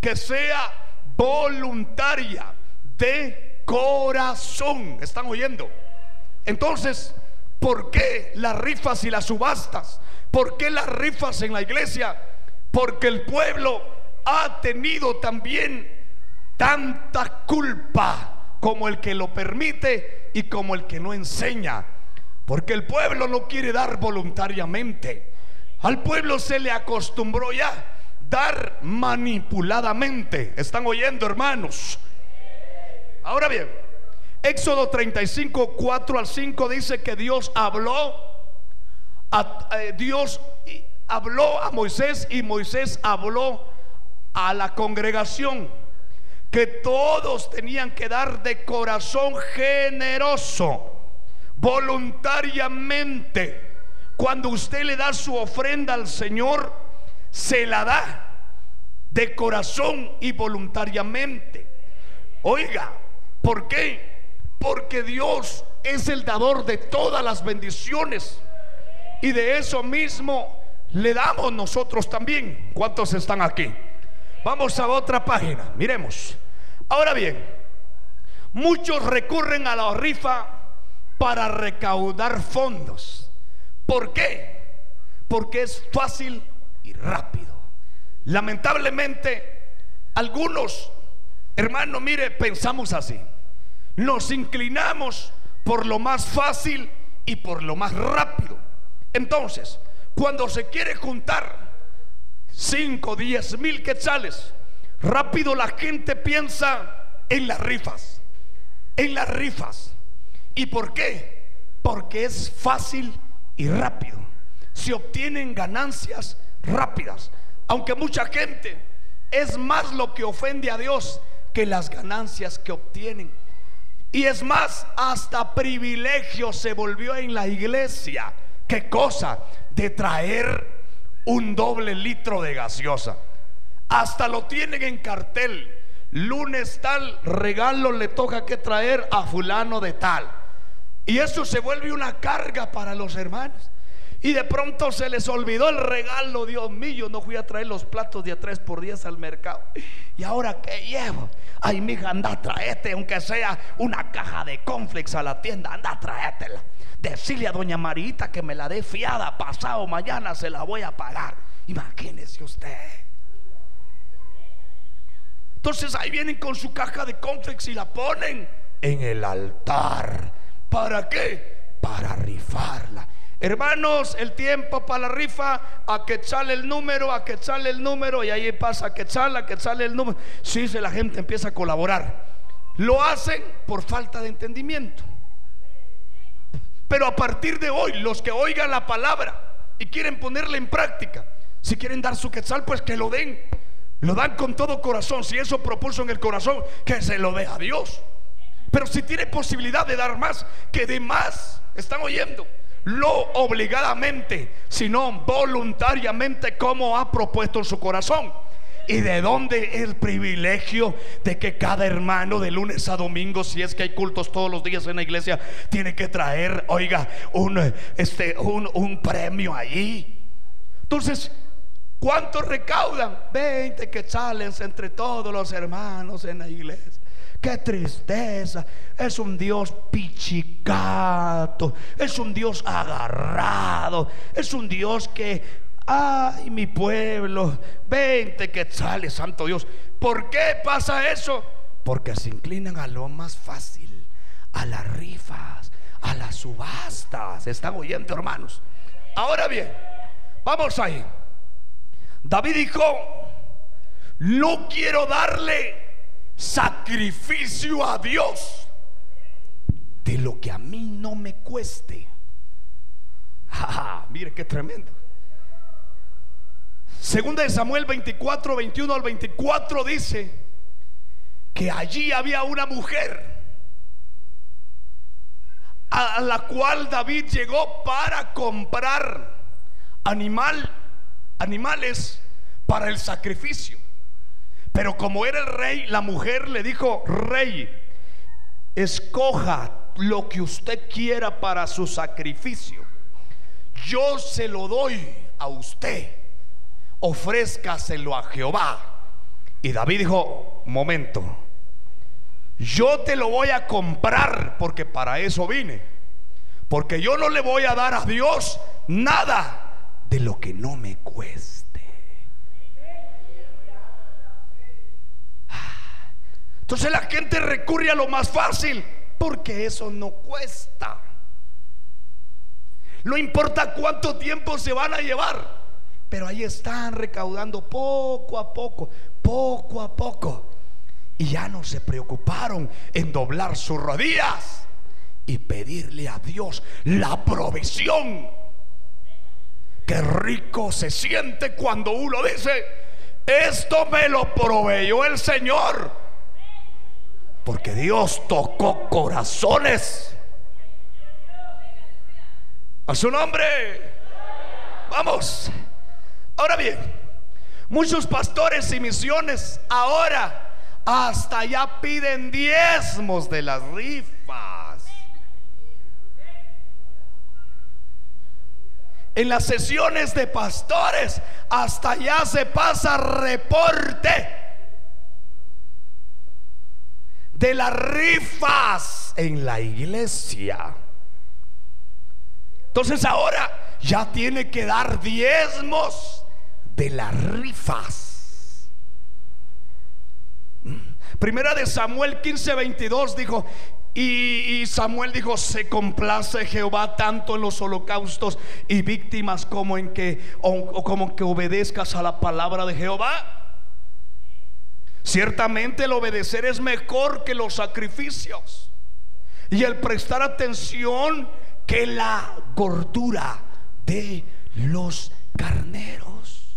que sea voluntaria de corazón. ¿Están oyendo? Entonces, ¿por qué las rifas y las subastas? ¿Por qué las rifas en la iglesia? Porque el pueblo ha tenido también tanta culpa como el que lo permite y como el que no enseña. Porque el pueblo no quiere dar voluntariamente. Al pueblo se le acostumbró ya dar manipuladamente. ¿Están oyendo, hermanos? Ahora bien, Éxodo 35, 4 al 5 dice que Dios habló a eh, Dios habló a Moisés y Moisés habló a la congregación que todos tenían que dar de corazón generoso, voluntariamente. Cuando usted le da su ofrenda al Señor, se la da de corazón y voluntariamente. Oiga, ¿Por qué? Porque Dios es el dador de todas las bendiciones. Y de eso mismo le damos nosotros también. ¿Cuántos están aquí? Vamos a otra página. Miremos. Ahora bien, muchos recurren a la rifa para recaudar fondos. ¿Por qué? Porque es fácil y rápido. Lamentablemente, algunos Hermano, mire, pensamos así. Nos inclinamos por lo más fácil y por lo más rápido. Entonces, cuando se quiere juntar 5, 10 mil quetzales, rápido la gente piensa en las rifas. En las rifas. ¿Y por qué? Porque es fácil y rápido. Se obtienen ganancias rápidas. Aunque mucha gente es más lo que ofende a Dios que las ganancias que obtienen. Y es más, hasta privilegio se volvió en la iglesia. ¿Qué cosa? De traer un doble litro de gaseosa. Hasta lo tienen en cartel. Lunes tal, regalo le toca que traer a fulano de tal. Y eso se vuelve una carga para los hermanos. Y de pronto se les olvidó el regalo, Dios mío, no fui a traer los platos de a tres por diez al mercado. ¿Y ahora qué llevo? Ay, mija, anda, traete, aunque sea una caja de conflex a la tienda, anda, traétela. Decirle a doña Marita que me la dé fiada, pasado mañana se la voy a pagar. Imagínese usted. Entonces ahí vienen con su caja de conflex y la ponen en el altar. ¿Para qué? Para rifarla. Hermanos, el tiempo para la rifa, a que sale el número, a que sale el número, y ahí pasa a que sale, a que sale el número. Sí, se la gente empieza a colaborar. Lo hacen por falta de entendimiento. Pero a partir de hoy, los que oigan la palabra y quieren ponerla en práctica, si quieren dar su quetzal, pues que lo den. Lo dan con todo corazón. Si eso propuso en el corazón, que se lo dé a Dios. Pero si tiene posibilidad de dar más, que dé más. ¿Están oyendo? lo obligadamente, sino voluntariamente como ha propuesto en su corazón. ¿Y de dónde el privilegio de que cada hermano de lunes a domingo, si es que hay cultos todos los días en la iglesia, tiene que traer, oiga, un, este, un, un premio allí? Entonces, ¿cuántos recaudan? 20 quetzales entre todos los hermanos en la iglesia. Qué tristeza. Es un Dios pichicato. Es un Dios agarrado. Es un Dios que, ay, mi pueblo, vente que sale, santo Dios. ¿Por qué pasa eso? Porque se inclinan a lo más fácil, a las rifas, a las subastas. ¿Están oyendo, hermanos? Ahora bien, vamos ahí. David dijo, no quiero darle sacrificio a Dios de lo que a mí no me cueste. mire qué tremendo. Segunda de Samuel 24, 21 al 24 dice que allí había una mujer a la cual David llegó para comprar animal, animales para el sacrificio. Pero como era el rey, la mujer le dijo, rey, escoja lo que usted quiera para su sacrificio. Yo se lo doy a usted. Ofrézcaselo a Jehová. Y David dijo, momento, yo te lo voy a comprar porque para eso vine. Porque yo no le voy a dar a Dios nada de lo que no me cuesta. Entonces la gente recurre a lo más fácil porque eso no cuesta. No importa cuánto tiempo se van a llevar, pero ahí están recaudando poco a poco, poco a poco. Y ya no se preocuparon en doblar sus rodillas y pedirle a Dios la provisión. Qué rico se siente cuando uno dice, esto me lo proveyó el Señor. Porque Dios tocó corazones. A su nombre. Vamos. Ahora bien, muchos pastores y misiones ahora hasta ya piden diezmos de las rifas. En las sesiones de pastores hasta ya se pasa reporte de las rifas en la iglesia. Entonces ahora ya tiene que dar diezmos de las rifas. Primera de Samuel 15, 22 dijo, y, Samuel dijo, se complace Jehová tanto en los holocaustos y víctimas como en que, como que obedezcas a la palabra de Jehová. Ciertamente el obedecer es mejor que los sacrificios y el prestar atención que la gordura de los carneros.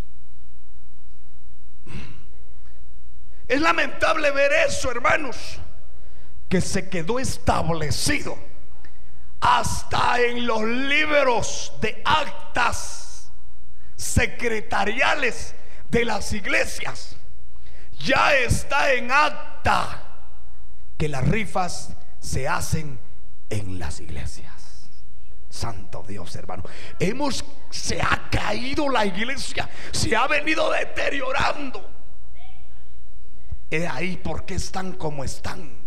Es lamentable ver eso, hermanos, que se quedó establecido hasta en los libros de actas secretariales de las iglesias ya está en acta que las rifas se hacen en las iglesias. Santo Dios, hermano. Hemos, se ha caído la iglesia, se ha venido deteriorando. He ahí por qué están como están.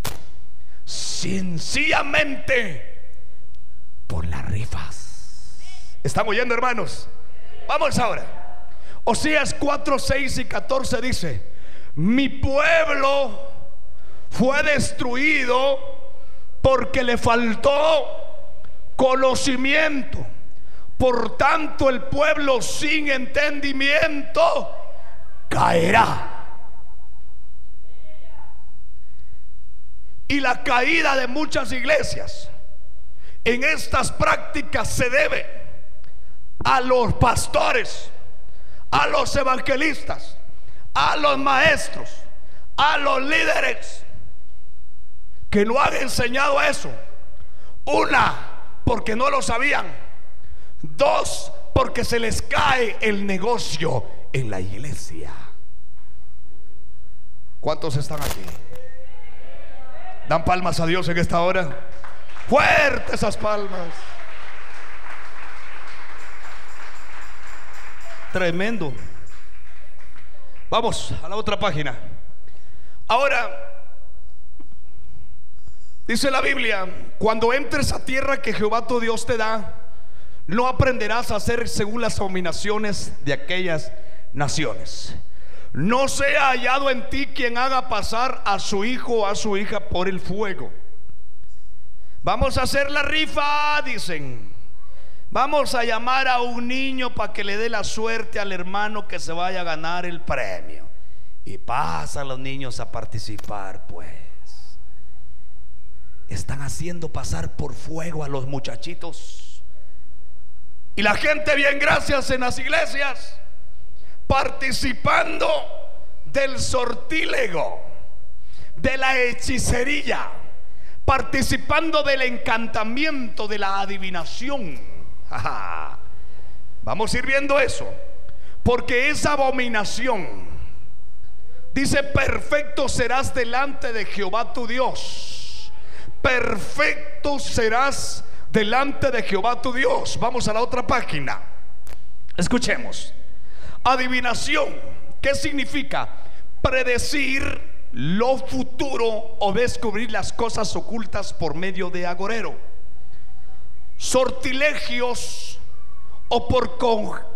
Sencillamente por las rifas. ¿Están oyendo, hermanos? Vamos ahora. Osías 4, 6 y 14 dice: Mi pueblo fue destruido porque le faltó conocimiento. Por tanto, el pueblo sin entendimiento caerá. Y la caída de muchas iglesias en estas prácticas se debe a los pastores, a los evangelistas, a los maestros, a los líderes que no han enseñado eso. Una, porque no lo sabían. Dos, porque se les cae el negocio en la iglesia. ¿Cuántos están aquí? ¿Dan palmas a Dios en esta hora? Fuerte esas palmas. Tremendo. Vamos a la otra página. Ahora, Dice la Biblia, cuando entres a tierra que Jehová tu Dios te da, no aprenderás a hacer según las abominaciones de aquellas naciones. No sea hallado en ti quien haga pasar a su hijo o a su hija por el fuego. Vamos a hacer la rifa, dicen. Vamos a llamar a un niño para que le dé la suerte al hermano que se vaya a ganar el premio. Y pasa a los niños a participar, pues están haciendo pasar por fuego a los muchachitos. Y la gente, bien gracias en las iglesias, participando del sortílego, de la hechicería, participando del encantamiento, de la adivinación. Vamos a ir viendo eso, porque esa abominación, dice, perfecto serás delante de Jehová tu Dios perfecto serás delante de Jehová tu Dios. Vamos a la otra página. Escuchemos. Adivinación. ¿Qué significa? Predecir lo futuro o descubrir las cosas ocultas por medio de agorero. Sortilegios o por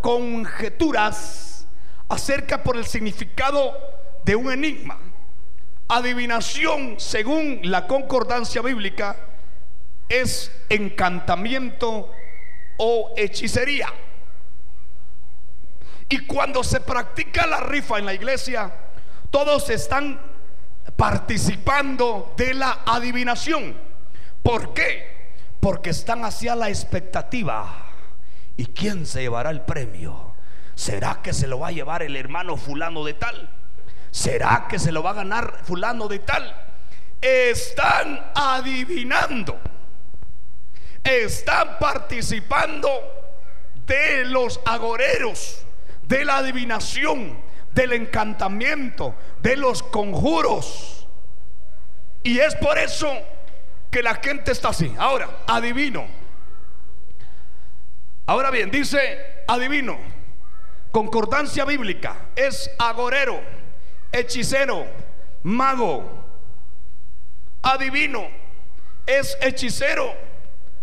conjeturas acerca por el significado de un enigma Adivinación, según la concordancia bíblica, es encantamiento o hechicería. Y cuando se practica la rifa en la iglesia, todos están participando de la adivinación. ¿Por qué? Porque están hacia la expectativa. ¿Y quién se llevará el premio? ¿Será que se lo va a llevar el hermano fulano de tal? ¿Será que se lo va a ganar fulano de tal? Están adivinando. Están participando de los agoreros, de la adivinación, del encantamiento, de los conjuros. Y es por eso que la gente está así. Ahora, adivino. Ahora bien, dice adivino. Concordancia bíblica es agorero hechicero, mago, adivino, es hechicero,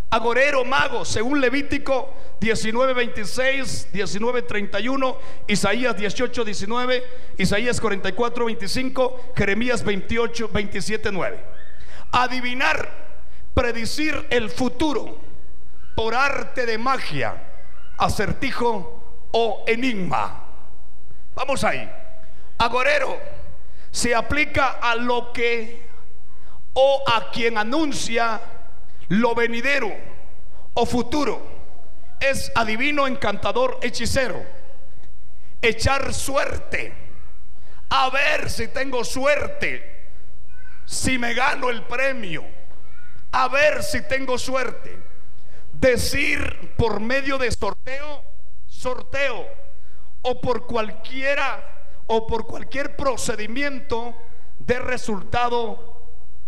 agorero, mago, según Levítico 19, 26, 19, 31, Isaías 18, 19, Isaías 44, 25, Jeremías 28, 27, 9. Adivinar, predecir el futuro por arte de magia, acertijo o enigma. Vamos ahí. Agorero se aplica a lo que o a quien anuncia lo venidero o futuro. Es adivino, encantador, hechicero. Echar suerte. A ver si tengo suerte. Si me gano el premio. A ver si tengo suerte. Decir por medio de sorteo, sorteo. O por cualquiera o por cualquier procedimiento de resultado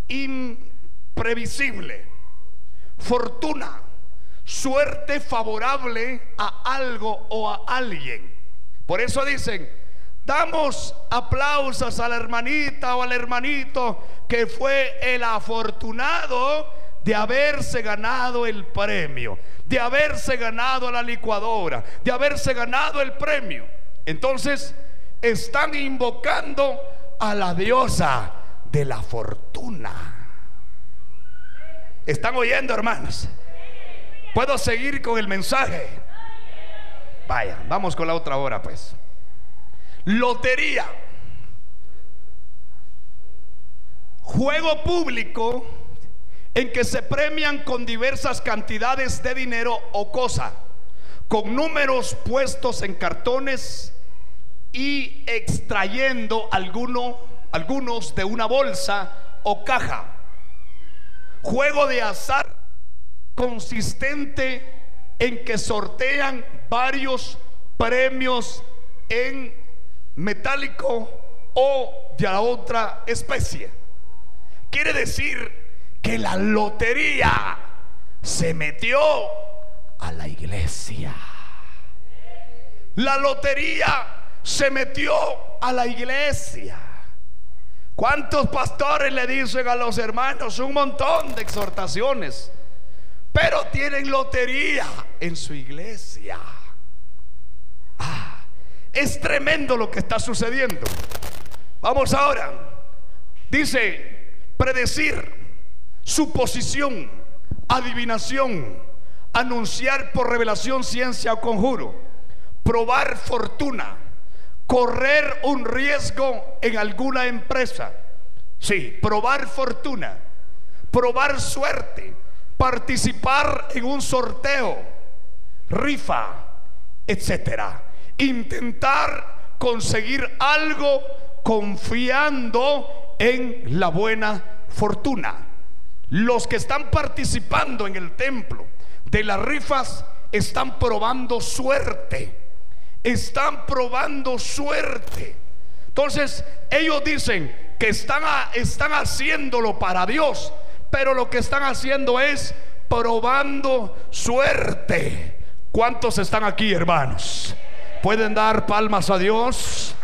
imprevisible. Fortuna, suerte favorable a algo o a alguien. Por eso dicen, damos aplausos a la hermanita o al hermanito que fue el afortunado de haberse ganado el premio, de haberse ganado la licuadora, de haberse ganado el premio. Entonces están invocando a la diosa de la fortuna. ¿Están oyendo, hermanos? ¿Puedo seguir con el mensaje? Vaya, vamos con la otra hora, pues. Lotería. Juego público en que se premian con diversas cantidades de dinero o cosa, con números puestos en cartones y extrayendo alguno, algunos de una bolsa o caja. Juego de azar consistente en que sortean varios premios en metálico o de otra especie. Quiere decir que la lotería se metió a la iglesia. La lotería se metió a la iglesia. ¿Cuántos pastores le dicen a los hermanos un montón de exhortaciones? Pero tienen lotería en su iglesia. Es tremendo lo que está sucediendo. Vamos ahora. Dice, predecir, suposición, adivinación, anunciar por revelación, ciencia o conjuro, probar fortuna, correr un riesgo en alguna empresa. Sí, probar fortuna, probar suerte, participar en un sorteo, rifa, etcétera. Intentar conseguir algo confiando en la buena fortuna. Los que están participando en el templo de las rifas están probando suerte. Están probando suerte. Entonces, ellos dicen que están, están haciéndolo para Dios, pero lo que están haciendo es probando suerte. ¿Cuántos están aquí, hermanos? ¿Pueden dar palmas a Dios?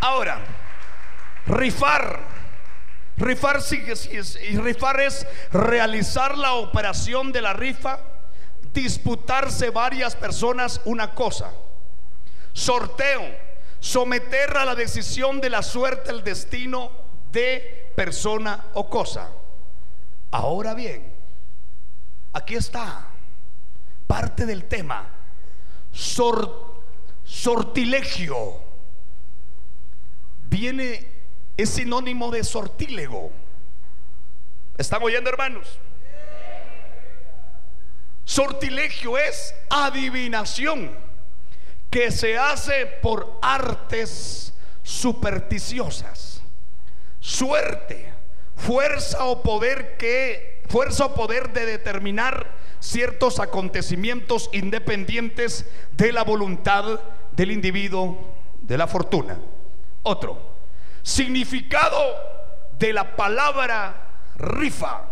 Ahora, rifar. Rifar, rifar es realizar la operación de la rifa, disputarse varias personas una cosa. Sorteo, someter a la decisión de la suerte el destino de persona o cosa. Ahora bien, aquí está parte del tema. sortilegio. Viene, es sinónimo de sortílego. ¿Están oyendo, hermanos? Sortilegio es adivinación que se hace por artes supersticiosas. Suerte, fuerza o poder que fuerza o poder de determinar ciertos acontecimientos independientes de la voluntad del individuo, de la fortuna. Otro, significado de la palabra rifa.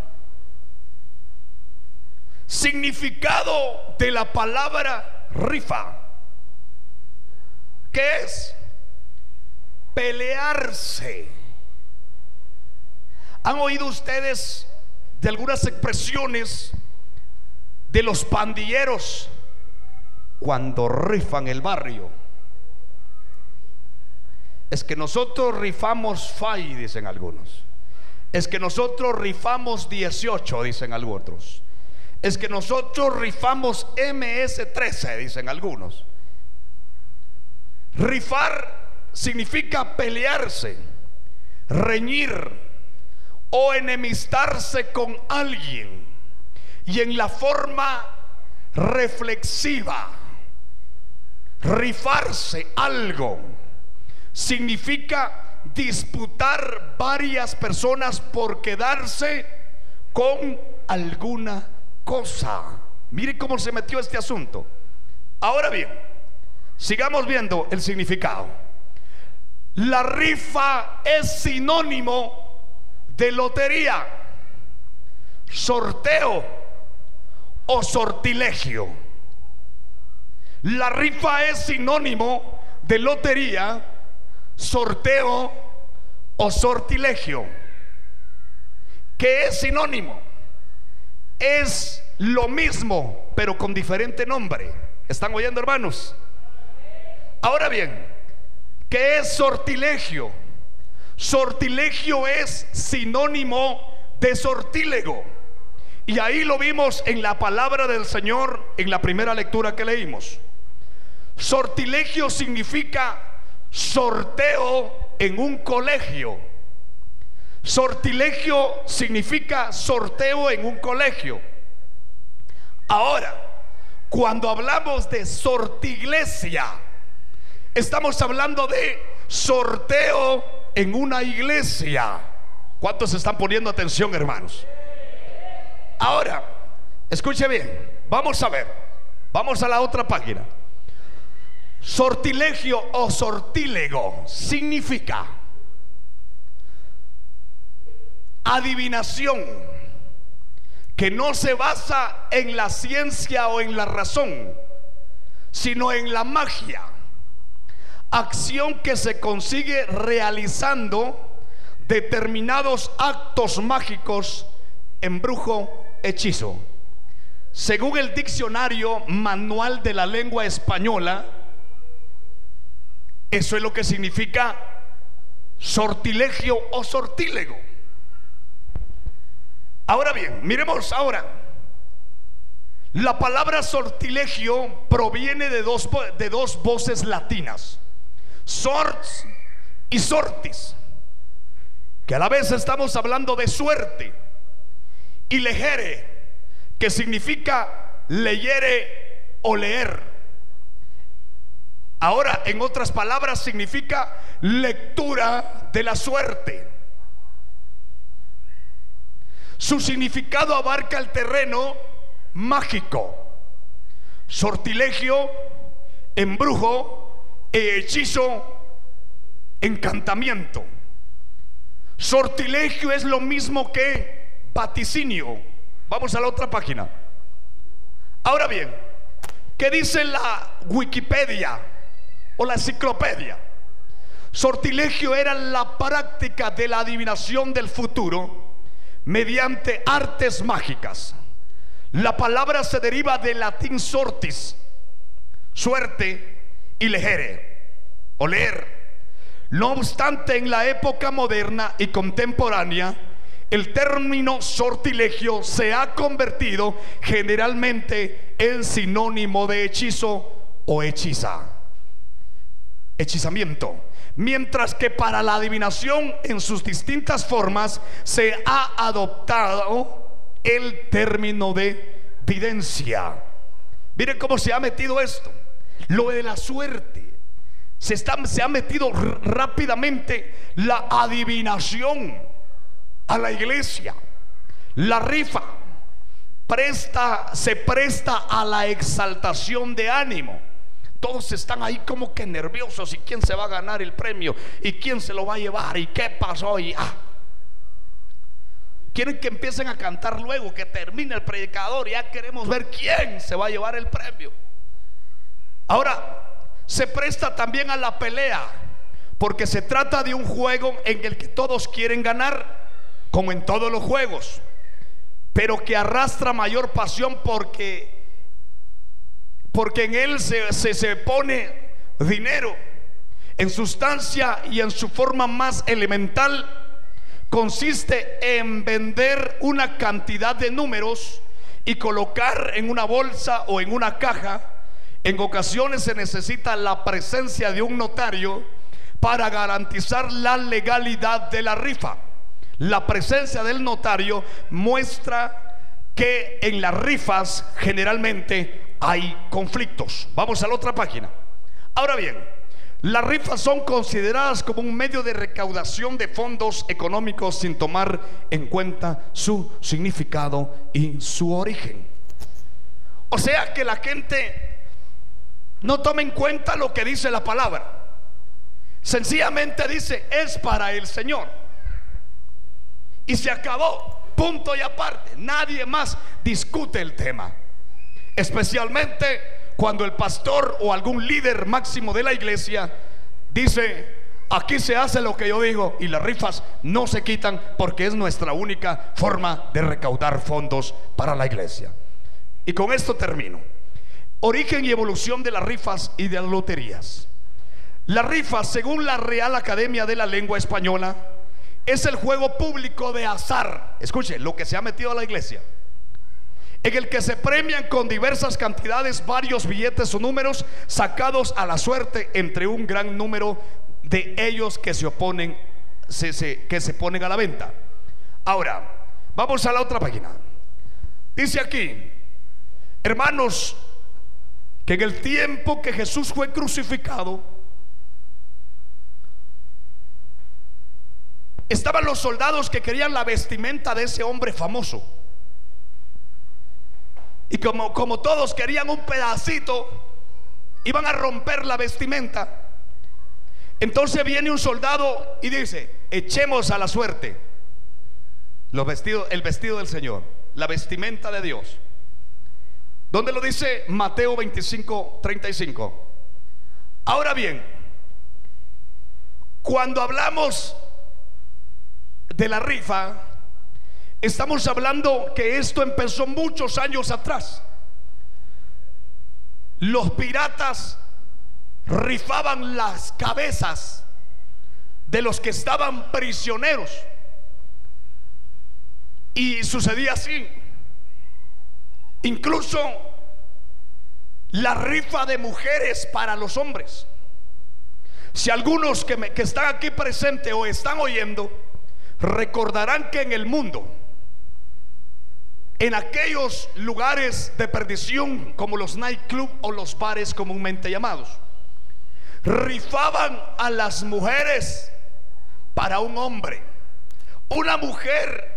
Significado de la palabra rifa. ¿Qué es? Pelearse. ¿Han oído ustedes de algunas expresiones de los pandilleros cuando rifan el barrio? Es que nosotros rifamos FAI, dicen algunos. Es que nosotros rifamos 18, dicen algunos. Es que nosotros rifamos MS13, dicen algunos. Rifar significa pelearse, reñir o enemistarse con alguien. Y en la forma reflexiva, rifarse algo significa disputar varias personas por quedarse con alguna cosa. Mire cómo se metió este asunto. Ahora bien, sigamos viendo el significado. La rifa es sinónimo de lotería. sorteo o sortilegio. La rifa es sinónimo de lotería, sorteo o sortilegio. ¿Qué es sinónimo? Es lo mismo, pero con diferente nombre. ¿Están oyendo, hermanos? Ahora bien, ¿qué es sortilegio? Sortilegio es sinónimo de sortílego. Y ahí lo vimos en la palabra del Señor en la primera lectura que leímos. Sortilegio significa sorteo en un colegio. Sortilegio significa sorteo en un colegio. Ahora, cuando hablamos de sortiglesia, estamos hablando de sorteo en una iglesia. ¿Cuántos están poniendo atención, hermanos? Ahora, escuche bien, vamos a ver, vamos a la otra página. Sortilegio o sortílego significa adivinación que no se basa en la ciencia o en la razón, sino en la magia. Acción que se consigue realizando determinados actos mágicos, embrujo, hechizo. Según el diccionario manual de la lengua española, eso es lo que significa sortilegio o sortílego. Ahora bien, miremos ahora. La palabra sortilegio proviene de dos, de dos voces latinas, sorts y sortis, que a la vez estamos hablando de suerte, y legere, que significa leyere o leer. Ahora, en otras palabras, significa lectura de la suerte. Su significado abarca el terreno mágico, sortilegio, embrujo, hechizo, encantamiento. Sortilegio es lo mismo que vaticinio. Vamos a la otra página. Ahora bien, ¿qué dice la Wikipedia? o la enciclopedia. Sortilegio era la práctica de la adivinación del futuro mediante artes mágicas. La palabra se deriva del latín sortis, suerte, y legere, o leer. No obstante, en la época moderna y contemporánea, el término sortilegio se ha convertido generalmente en sinónimo de hechizo o hechiza hechizamiento. Mientras que para la adivinación en sus distintas formas se ha adoptado el término de videncia. Miren cómo se ha metido esto. Lo de la suerte. Se, está, se ha metido rápidamente la adivinación a la iglesia. La rifa presta, se presta a la exaltación de ánimo todos están ahí como que nerviosos y quién se va a ganar el premio y quién se lo va a llevar y qué pasó y ah. Quieren que empiecen a cantar luego, que termine el predicador ya queremos ver quién se va a llevar el premio. Ahora, se presta también a la pelea, porque se trata de un juego en el que todos quieren ganar, como en todos los juegos, pero que arrastra mayor pasión porque porque en él se, se, pone dinero. En sustancia y en su forma más elemental consiste en vender una cantidad de números y colocar en una bolsa o en una caja. En ocasiones se necesita la presencia de un notario para garantizar la legalidad de la rifa. La presencia del notario muestra que en las rifas generalmente hay conflictos. Vamos a la otra página. Ahora bien, las rifas son consideradas como un medio de recaudación de fondos económicos sin tomar en cuenta su significado y su origen. O sea que la gente no toma en cuenta lo que dice la palabra. Sencillamente dice, es para el Señor. Y se acabó. Punto y aparte. Nadie más discute el tema. Especialmente cuando el pastor o algún líder máximo de la iglesia dice, aquí se hace lo que yo digo y las rifas no se quitan porque es nuestra única forma de recaudar fondos para la iglesia. Y con esto termino. Origen y evolución de las rifas y de las loterías. La rifa, según la Real Academia de la Lengua Española, es el juego público de azar. Escuche, lo que se ha metido a la iglesia. En el que se premian con diversas cantidades varios billetes o números sacados a la suerte entre un gran número de ellos que se oponen, que se ponen a la venta. Ahora, vamos a la otra página. Dice aquí, hermanos, que en el tiempo que Jesús fue crucificado, estaban los soldados que querían la vestimenta de ese hombre famoso. Y como, como todos querían un pedacito, iban a romper la vestimenta. Entonces viene un soldado y dice, echemos a la suerte los vestidos, el vestido del Señor, la vestimenta de Dios. ¿Dónde lo dice Mateo 25, 35? Ahora bien, cuando hablamos de la rifa, estamos hablando que esto empezó muchos años atrás. Los piratas rifaban las cabezas de los que estaban prisioneros. Y sucedía así. Incluso la rifa de mujeres para los hombres. Si algunos que, me, que están aquí presentes o están oyendo, recordarán que en el mundo, en aquellos lugares de perdición como los nightclub o los bares comúnmente llamados, rifaban a las mujeres para un hombre, una mujer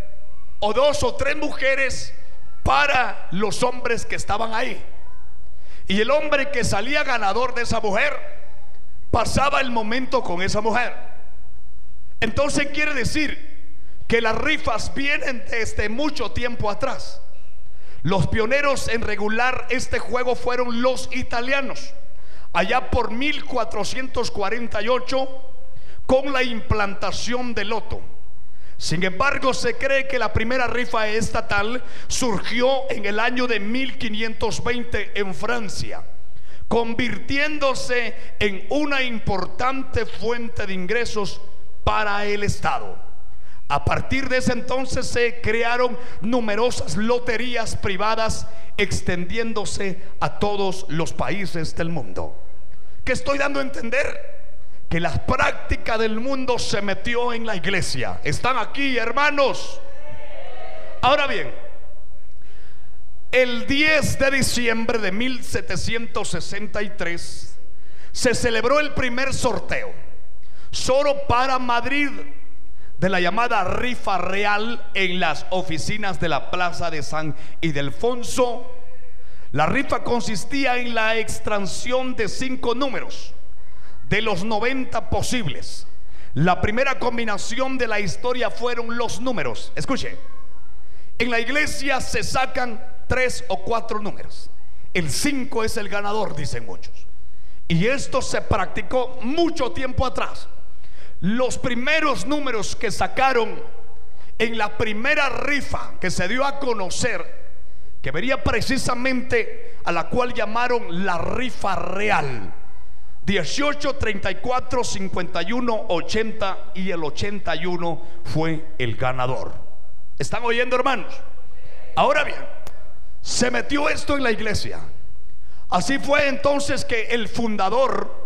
o dos o tres mujeres para los hombres que estaban ahí. Y el hombre que salía ganador de esa mujer pasaba el momento con esa mujer. Entonces quiere decir que las rifas vienen desde mucho tiempo atrás. Los pioneros en regular este juego fueron los italianos, allá por 1448, con la implantación del loto. Sin embargo, se cree que la primera rifa estatal surgió en el año de 1520 en Francia, convirtiéndose en una importante fuente de ingresos para el Estado. A partir de ese entonces se crearon numerosas loterías privadas extendiéndose a todos los países del mundo. ¿Qué estoy dando a entender? Que la práctica del mundo se metió en la iglesia. ¿Están aquí, hermanos? Ahora bien, el 10 de diciembre de 1763 se celebró el primer sorteo, solo para Madrid de la llamada rifa real en las oficinas de la Plaza de San Ildefonso. La rifa consistía en la extracción de cinco números de los 90 posibles. La primera combinación de la historia fueron los números. Escuche, en la iglesia se sacan tres o cuatro números. El 5 es el ganador, dicen muchos. Y esto se practicó mucho tiempo atrás. Los primeros números que sacaron en la primera rifa que se dio a conocer, que vería precisamente a la cual llamaron la rifa real. 18, 34, 51, 80 y el 81 fue el ganador. ¿Están oyendo hermanos? Ahora bien, se metió esto en la iglesia. Así fue entonces que el fundador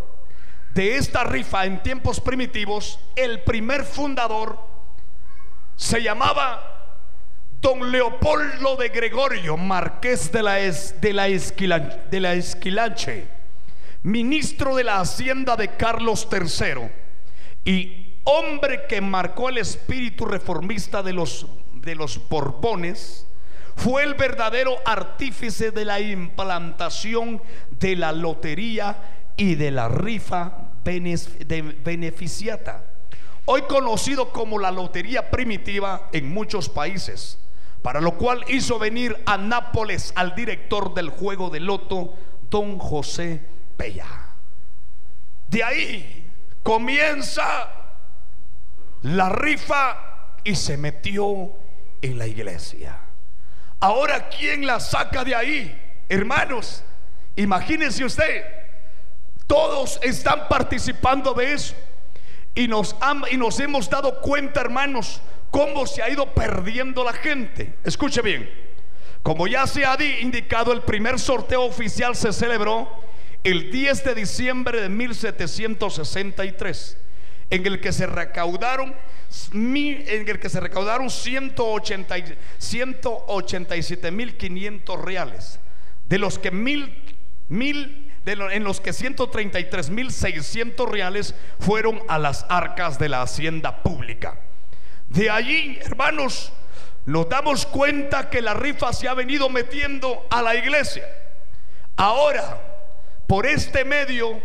de esta rifa en tiempos primitivos, el primer fundador se llamaba Don Leopoldo de Gregorio, marqués de la, de la, de la Esquilache, ministro de la hacienda de Carlos III y hombre que marcó el espíritu reformista de los, de los Borbones, fue el verdadero artífice de la implantación de la lotería y de la rifa beneficiata. hoy conocido como la lotería primitiva en muchos países, para lo cual hizo venir a Nápoles al director del juego de loto, don José Pella. De ahí comienza la rifa y se metió en la iglesia. Ahora, ¿quién la saca de ahí? Hermanos, imagínense usted, todos están participando de eso. Y nos, y nos hemos dado cuenta, hermanos, cómo se ha ido perdiendo la gente. Escuche bien, como ya se ha indicado, el primer sorteo oficial se celebró el 10 de diciembre de 1763, en el que se recaudaron en el que se recaudaron 180, 187 mil 500 reales, de los que mil, mil en los que 133 mil 600 reales fueron a las arcas de la hacienda pública. De allí, hermanos, nos damos cuenta que la rifa se ha venido metiendo a la iglesia. Ahora, por este medio,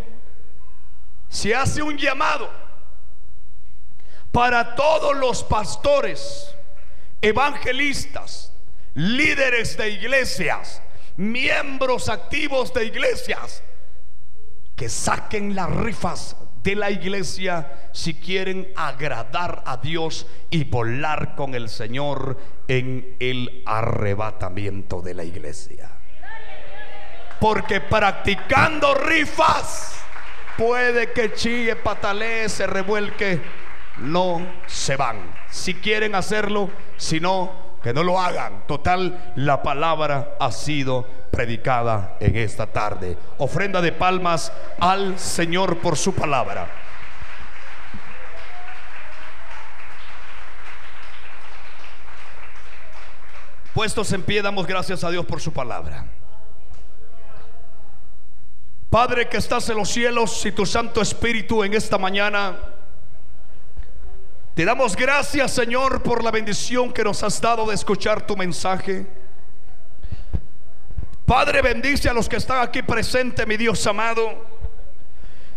se hace un llamado para todos los pastores, evangelistas, líderes de iglesias, miembros activos de iglesias, que saquen las rifas de la iglesia si quieren agradar a Dios y volar con el Señor en el arrebatamiento de la iglesia. Porque practicando rifas puede que chille, patalee, se revuelque no se van. Si quieren hacerlo, si no, que no lo hagan. Total, la palabra ha sido predicada en esta tarde. Ofrenda de palmas al Señor por su palabra. Puestos en pie, damos gracias a Dios por su palabra. Padre que estás en los cielos y tu Santo Espíritu en esta mañana te damos gracias, Señor, por la bendición que nos has dado de escuchar tu mensaje. Padre, bendice a los que están aquí presentes, mi Dios amado.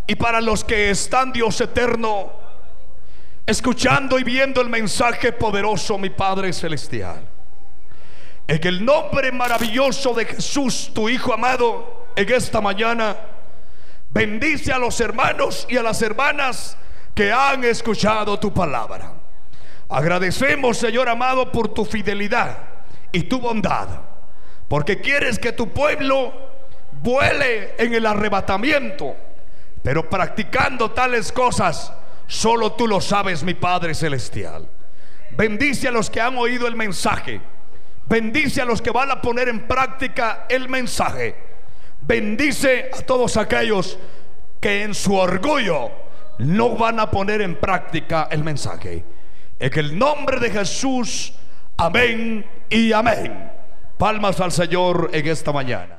Y para los que están, Dios eterno, escuchando y viendo el mensaje poderoso, mi Padre celestial. En el nombre maravilloso de Jesús, tu Hijo amado, en esta mañana, bendice a los hermanos y a las hermanas que han escuchado tu palabra. Agradecemos, Señor amado, por tu fidelidad y tu bondad, porque quieres que tu pueblo vuele en el arrebatamiento, pero practicando tales cosas, solo tú lo sabes, mi Padre Celestial. Bendice a los que han oído el mensaje. Bendice a los que van a poner en práctica el mensaje. Bendice a todos aquellos que en su orgullo no van a poner en práctica el mensaje. En el nombre de Jesús, amén y amén. Palmas al Señor en esta mañana.